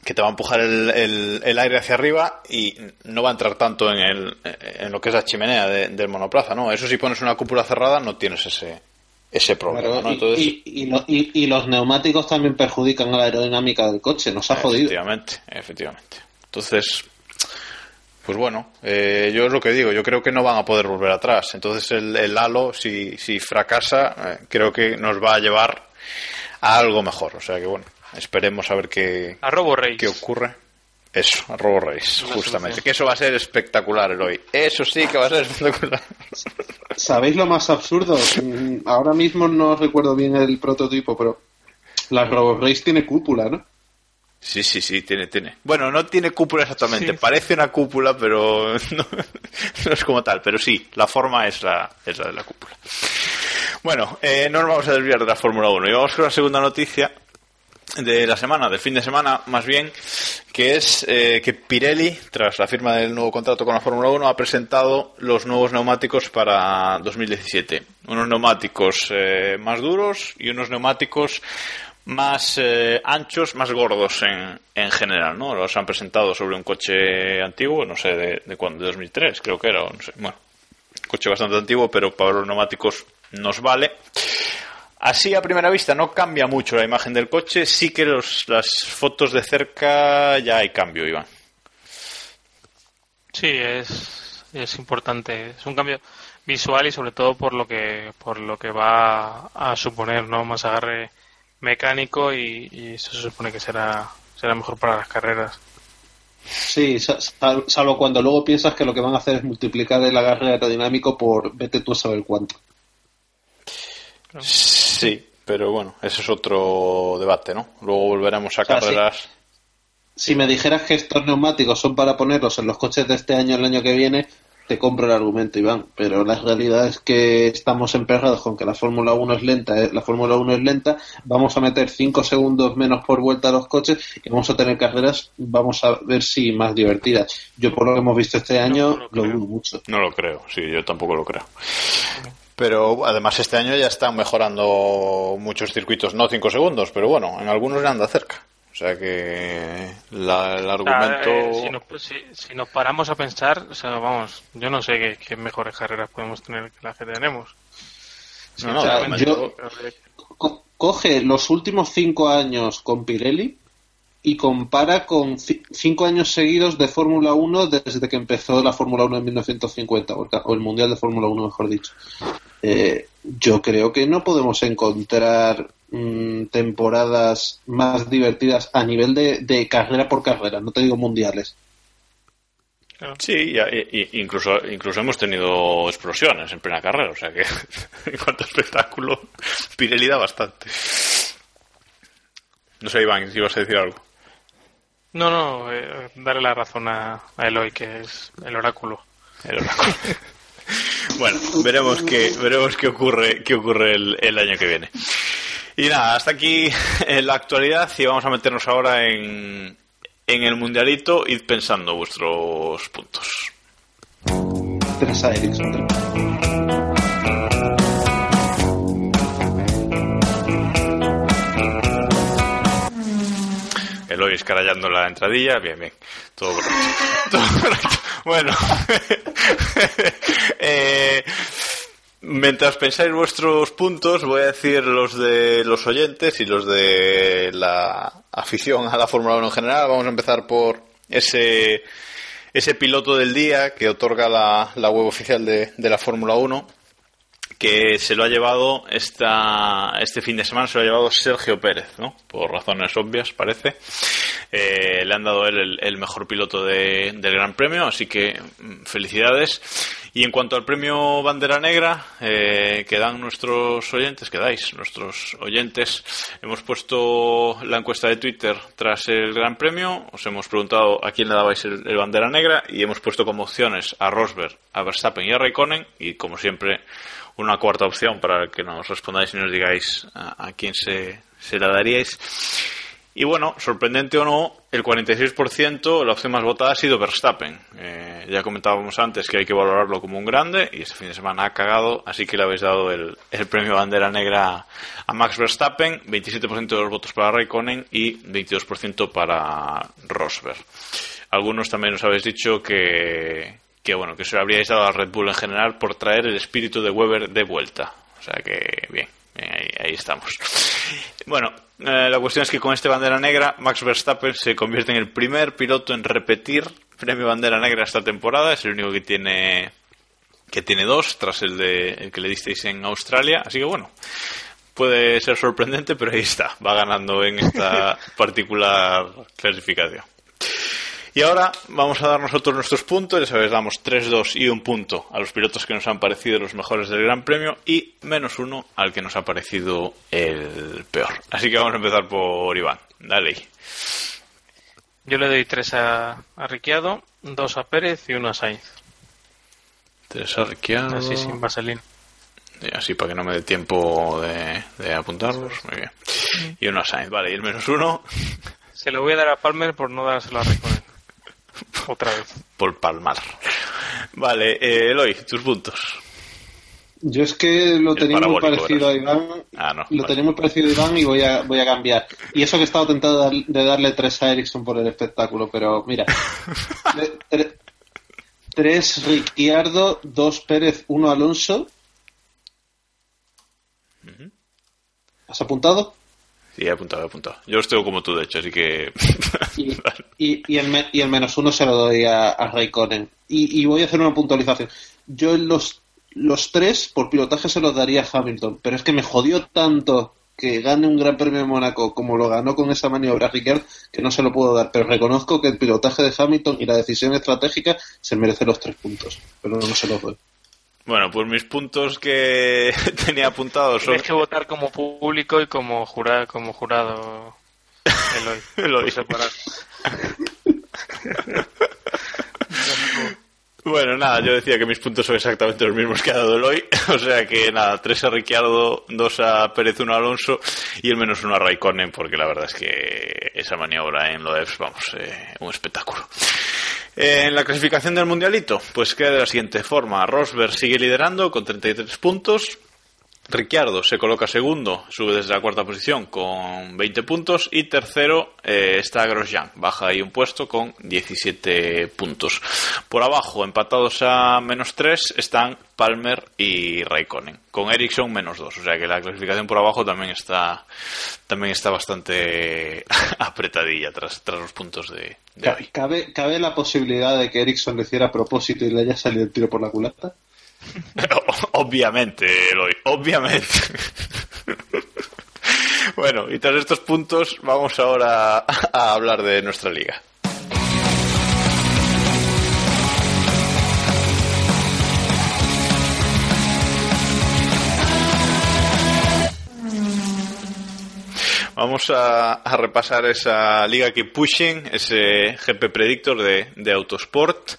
que te va a empujar el, el- el aire hacia arriba y no va a entrar tanto en, el, en lo que es la chimenea de- del monoplaza, ¿no? Eso si pones una cúpula cerrada no tienes ese, ese problema, y- Entonces, y, y lo- y- y los neumáticos también perjudican a la aerodinámica del coche, nos ha jodido. efectivamente, efectivamente. Entonces, pues bueno, eh, yo es lo que digo, yo creo que no van a poder volver atrás. Entonces el, el halo, si, si fracasa, eh, creo que nos va a llevar a algo mejor. O sea que bueno, esperemos a ver qué, A Robo Race. qué ocurre. Eso, a Robo Race, justamente. Que eso va a ser espectacular, Eloy. Eso sí que va a ser espectacular. ¿Sabéis lo más absurdo? Mm, Ahora mismo no recuerdo bien el prototipo, pero la Robo Race tiene cúpula, ¿no? Sí, sí, sí, tiene, tiene. Bueno, no tiene cúpula exactamente. Parece una cúpula, pero no, no es como tal. Pero sí, la forma es la, es la de la cúpula. Bueno, eh, no nos vamos a desviar de la Fórmula 1. Y vamos con la segunda noticia de la semana, del fin de semana más bien, que es eh, que Pirelli, tras la firma del nuevo contrato con la Fórmula 1, ha presentado los nuevos neumáticos para 2017. Unos neumáticos eh, más duros y unos neumáticos más eh, anchos, más gordos en, en general, ¿no? Los han presentado sobre un coche antiguo, no sé de, de cuándo, de 2003 creo que era, no sé, bueno, coche bastante antiguo, pero para los neumáticos nos vale. Así a primera vista no cambia mucho la imagen del coche, sí que los, las fotos de cerca ya hay cambio, Iván. Sí, es, es importante. Es un cambio visual y sobre todo por lo que por lo que va a suponer, ¿no? Más agarre mecánico y, y eso se supone que será será mejor para las carreras. Sí, sa- sal- salvo cuando luego piensas que lo que van a hacer es multiplicar el agarre aerodinámico por vete tú a saber cuánto. Sí, pero bueno, ese es otro debate, ¿no? Luego volveremos a sea, sí. carreras. Si me dijeras que estos neumáticos son para ponerlos en los coches de este año el año que viene, te compro el argumento, Iván. Pero la realidad es que estamos emperrados con que la Fórmula 1 es lenta, eh, la Fórmula 1 es lenta, vamos a meter 5 segundos menos por vuelta a los coches y vamos a tener carreras, vamos a ver si más divertidas. Yo por lo que hemos visto este año, no lo lo creo. dudo mucho. No lo creo, sí, yo tampoco lo creo. Pero además este año ya están mejorando muchos circuitos, no 5 segundos, pero bueno, en algunos ya anda cerca. O sea que la- el sea, argumento... eh, si, nos, si, si nos paramos a pensar, o sea, vamos, yo no sé qué, qué mejores carreras podemos tener que las que tenemos. No, no, yo- coge los últimos cinco años con Pirelli y compara con ci- cinco años seguidos de Fórmula 1 desde que empezó la Fórmula 1 en 1950, o el, ca- o el Mundial de Fórmula 1, mejor dicho. Eh, yo creo que no podemos encontrar mm, temporadas más divertidas a nivel de, de carrera por carrera, no te digo mundiales. Sí, y- y- incluso, incluso hemos tenido explosiones en plena carrera, o sea que en cuanto a espectáculo, Pirelli da bastante. No sé, Iván, si ibas a decir algo. No, no, eh, darle la razón a, a Eloy, que es el oráculo. El oráculo. bueno, veremos qué, veremos qué ocurre, qué ocurre el, el año que viene. Y nada, hasta aquí en la actualidad y vamos a meternos ahora en, en el mundialito. Id pensando vuestros puntos. Tras Escarallando la entradilla, bien, bien, todo correcto. Todo correcto. Bueno, eh, mientras pensáis vuestros puntos, voy a decir los de los oyentes y los de la afición a la Fórmula 1 en general. Vamos a empezar por ese, ese piloto del día que otorga la, la web oficial de, de la Fórmula 1 que se lo ha llevado esta, este fin de semana, se lo ha llevado Sergio Pérez, ¿no? Por razones obvias, parece. Eh, le han dado él el, el mejor piloto de- del Gran Premio, así que mm, felicidades. Y en cuanto al premio Bandera Negra, eh, que dan nuestros oyentes, que dais nuestros oyentes, hemos puesto la encuesta de Twitter tras el Gran Premio, os hemos preguntado a quién le dabais el, el Bandera Negra y hemos puesto como opciones a Rosberg, a Verstappen y a Raikkonen y como siempre una cuarta opción para que nos respondáis y nos digáis a, a quién se, se la daríais. Y bueno, sorprendente o no, el 46%, la opción más votada ha sido Verstappen. Eh, ya comentábamos antes que hay que valorarlo como un grande y este fin de semana ha cagado, así que le habéis dado el, el premio bandera negra a Max Verstappen, 27% de los votos para Raikkonen y 22% para Rosberg. Algunos también os habéis dicho que, que bueno, que se lo habríais dado a Red Bull en general por traer el espíritu de Weber de vuelta. O sea que bien, bien, ahí, ahí estamos. Bueno, eh, la cuestión es que con este bandera negra, Max Verstappen se convierte en el primer piloto en repetir premio bandera negra esta temporada. Es el único que tiene que tiene dos, tras el de el que le disteis en Australia. Así que bueno, puede ser sorprendente, pero ahí está, va ganando en esta particular clasificación. Y ahora vamos a dar nosotros nuestros puntos. Ya sabéis, damos 3, 2 y un punto a los pilotos que nos han parecido los mejores del Gran Premio y menos uno al que nos ha parecido el peor. Así que vamos a empezar por Iván. Dale. Yo le doy tres a, a Ricciardo, dos a Pérez y uno a Sainz. Tres a Ricciardo. Así sin vaselín. Y así para que no me dé tiempo de, de apuntarlos. Muy bien. Y uno a Sainz. Vale, y el menos uno Se lo voy a dar a Palmer por no dárselo a Raikkonen. Otra vez. por palmar. Vale, eh, Eloy, tus puntos. Yo es que lo tenía muy parecido a. Iván. Ah, no, Lo vale. tenía muy parecido a Iván y voy a, voy a cambiar. Y eso que he estado tentado de, dar- de darle tres a Ericsson por el espectáculo, pero mira. Tre- tre- tres Ricciardo, dos Pérez, uno Alonso. ¿Has apuntado? Sí, he apuntado, he apuntado. Yo los tengo como tú, de hecho, así que... Y, y, y el, me- y el menos uno se lo doy a, a Raikkonen. Y, y voy a hacer una puntualización. Yo los, los tres, por pilotaje, se los daría a Hamilton. Pero es que me jodió tanto que gane un Gran Premio de Mónaco como lo ganó con esa maniobra Ricciardo que no se lo puedo dar. Pero reconozco que el pilotaje de Hamilton y la decisión estratégica se merece los tres puntos. Pero no se los doy. Bueno, pues mis puntos que tenía apuntados son... Tienes que votar como público y como jurado, como jurado Eloy. Eloy. Bueno, nada, yo decía que mis puntos son exactamente los mismos que ha dado Eloy. O sea que nada, tres a Ricciardo, dos a Pérez, uno a Alonso y el menos uno a Raikkonen, porque la verdad es que esa maniobra en Loebs, vamos, eh, un espectáculo. En la clasificación del mundialito, pues queda de la siguiente forma. Rosberg sigue liderando con 33 puntos. Ricciardo se coloca segundo, sube desde la cuarta posición con 20 puntos y tercero eh, está Grosjean, baja ahí un puesto con 17 puntos. Por abajo, empatados a menos 3, están Palmer y Raikkonen, con Ericsson menos 2, o sea que la clasificación por abajo también está también está bastante apretadilla tras, tras los puntos de, hoy. ¿Cabe, ¿Cabe la posibilidad de que Ericsson lo hiciera a propósito y le haya salido el tiro por la culata? Obviamente, Eloy, obviamente. bueno, y tras estos puntos vamos ahora a hablar de nuestra liga. Vamos a, a repasar esa liga que pushing, ese GP Predictor de, de Autosport,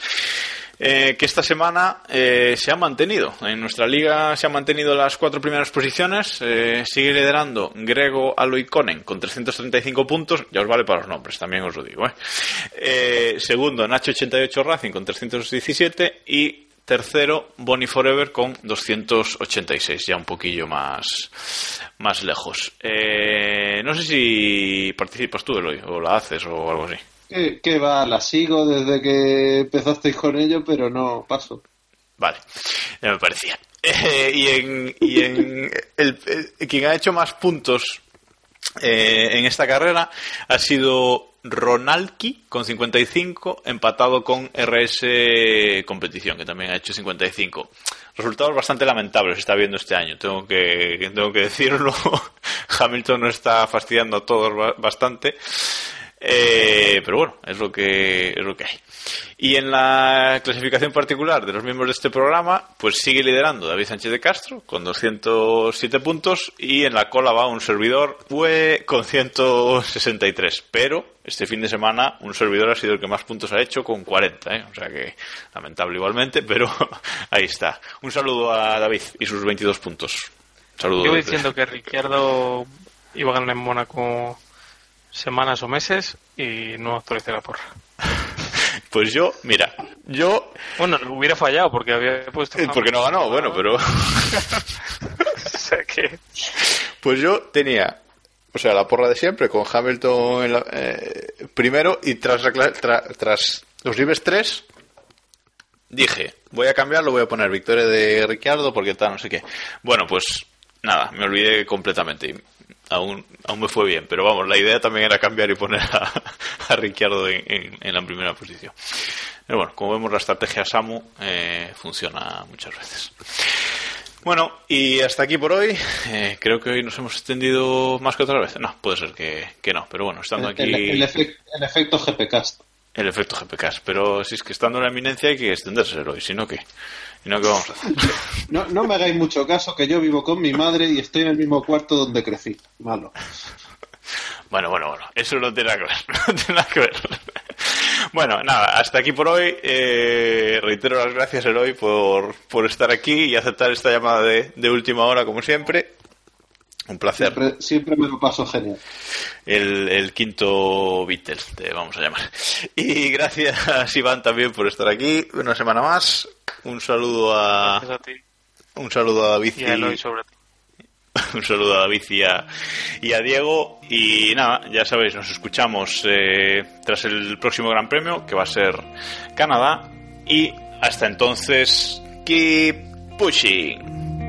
eh, que esta semana eh, se ha mantenido. En nuestra liga se han mantenido las cuatro primeras posiciones. eh, sigue liderando Grego Aloiconen con 335 puntos. Ya os vale para los nombres, también os lo digo. ¿eh? Eh, segundo, Nacho 88 Racing con 317 y tercero, Bonnie Forever con 286, ya un poquillo más, más lejos. No sé si participas tú, Eloy, o la haces o algo así. Que, va, la sigo desde que empezasteis con ello, pero no paso. Vale, ya me parecía. Eh, y en, y en el, el- quien ha hecho más puntos eh, en esta carrera ha sido Ronalki con 55, empatado con RS Competición, que también ha hecho 55. Resultados bastante lamentables está viendo este año, tengo que, tengo que decirlo. Hamilton nos está fastidiando a todos ba- bastante. Eh, pero bueno, es lo que es lo que hay. Y en la clasificación particular de los miembros de este programa, pues sigue liderando David Sánchez de Castro con 207 puntos y en la cola va un servidor fue con 163. Pero este fin de semana un servidor ha sido el que más puntos ha hecho con 40, ¿eh? o sea que lamentable igualmente, pero ahí está. Un saludo a David y sus 22 puntos. Saludos. Desde- diciendo que Ricciardo iba a ganar en Mónaco semanas o meses y no actualicé la porra. Pues yo, mira, yo Bueno, hubiera fallado porque había puesto. Eh, Porque no ganó, bueno, pero. o sea que. Pues yo tenía, o sea, la porra de siempre, con Hamilton en la- eh, primero y tras, tra- tras los libres 3, dije, voy a cambiarlo, voy a poner victoria de Ricciardo porque tal, no sé qué. Bueno, pues nada, me olvidé completamente. Aún, aún me fue bien, pero vamos, la idea también era cambiar y poner a, a Ricciardo en, en- en la primera posición. Pero bueno, como vemos, la estrategia Samu eh, funciona muchas veces. Bueno, y hasta aquí por hoy. Eh, creo que hoy nos hemos extendido más que otra vez. No, puede ser que, que no, pero bueno, estando aquí. el- el efecto GPcast. El efecto GPK. Pero si es que estando en la eminencia hay que extenderse hoy, si no, ¿qué? ¿Y no qué vamos a hacer? No, no me hagáis mucho caso, que yo vivo con mi madre y estoy en el mismo cuarto donde crecí. Malo. Bueno, bueno, bueno, eso no tiene nada que ver, no tiene nada que ver. Bueno, nada, hasta aquí por hoy. Eh, reitero las gracias, Eloy, por, por estar aquí y aceptar esta llamada de, de última hora, como siempre. Un placer. Siempre, siempre me lo paso genial. El, el quinto Beatles, te vamos a llamar. Y gracias, Iván, también por estar aquí una semana más. Un saludo a, Gracias a ti un saludo a David y a Eloy sobre todo. un saludo a David y a, y a Diego. Y nada, ya sabéis, nos escuchamos eh, tras el próximo Gran Premio, que va a ser Canadá. Y hasta entonces, keep pushing.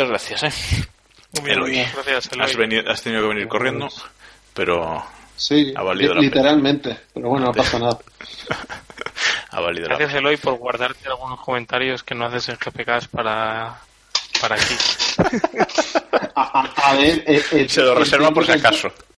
Muchas gracias, ¿eh? Muy bien, Eloy. Gracias, Eloy. Has, venido- has tenido que venir corriendo, pero Sí, Ha valido la literalmente. Pero bueno, no pasa nada. ha valido la Gracias, Eloy, por guardarte algunos comentarios que no haces en GPKs para, para aquí. A, a- a ver, eh, eh, Se lo reserva por si acaso.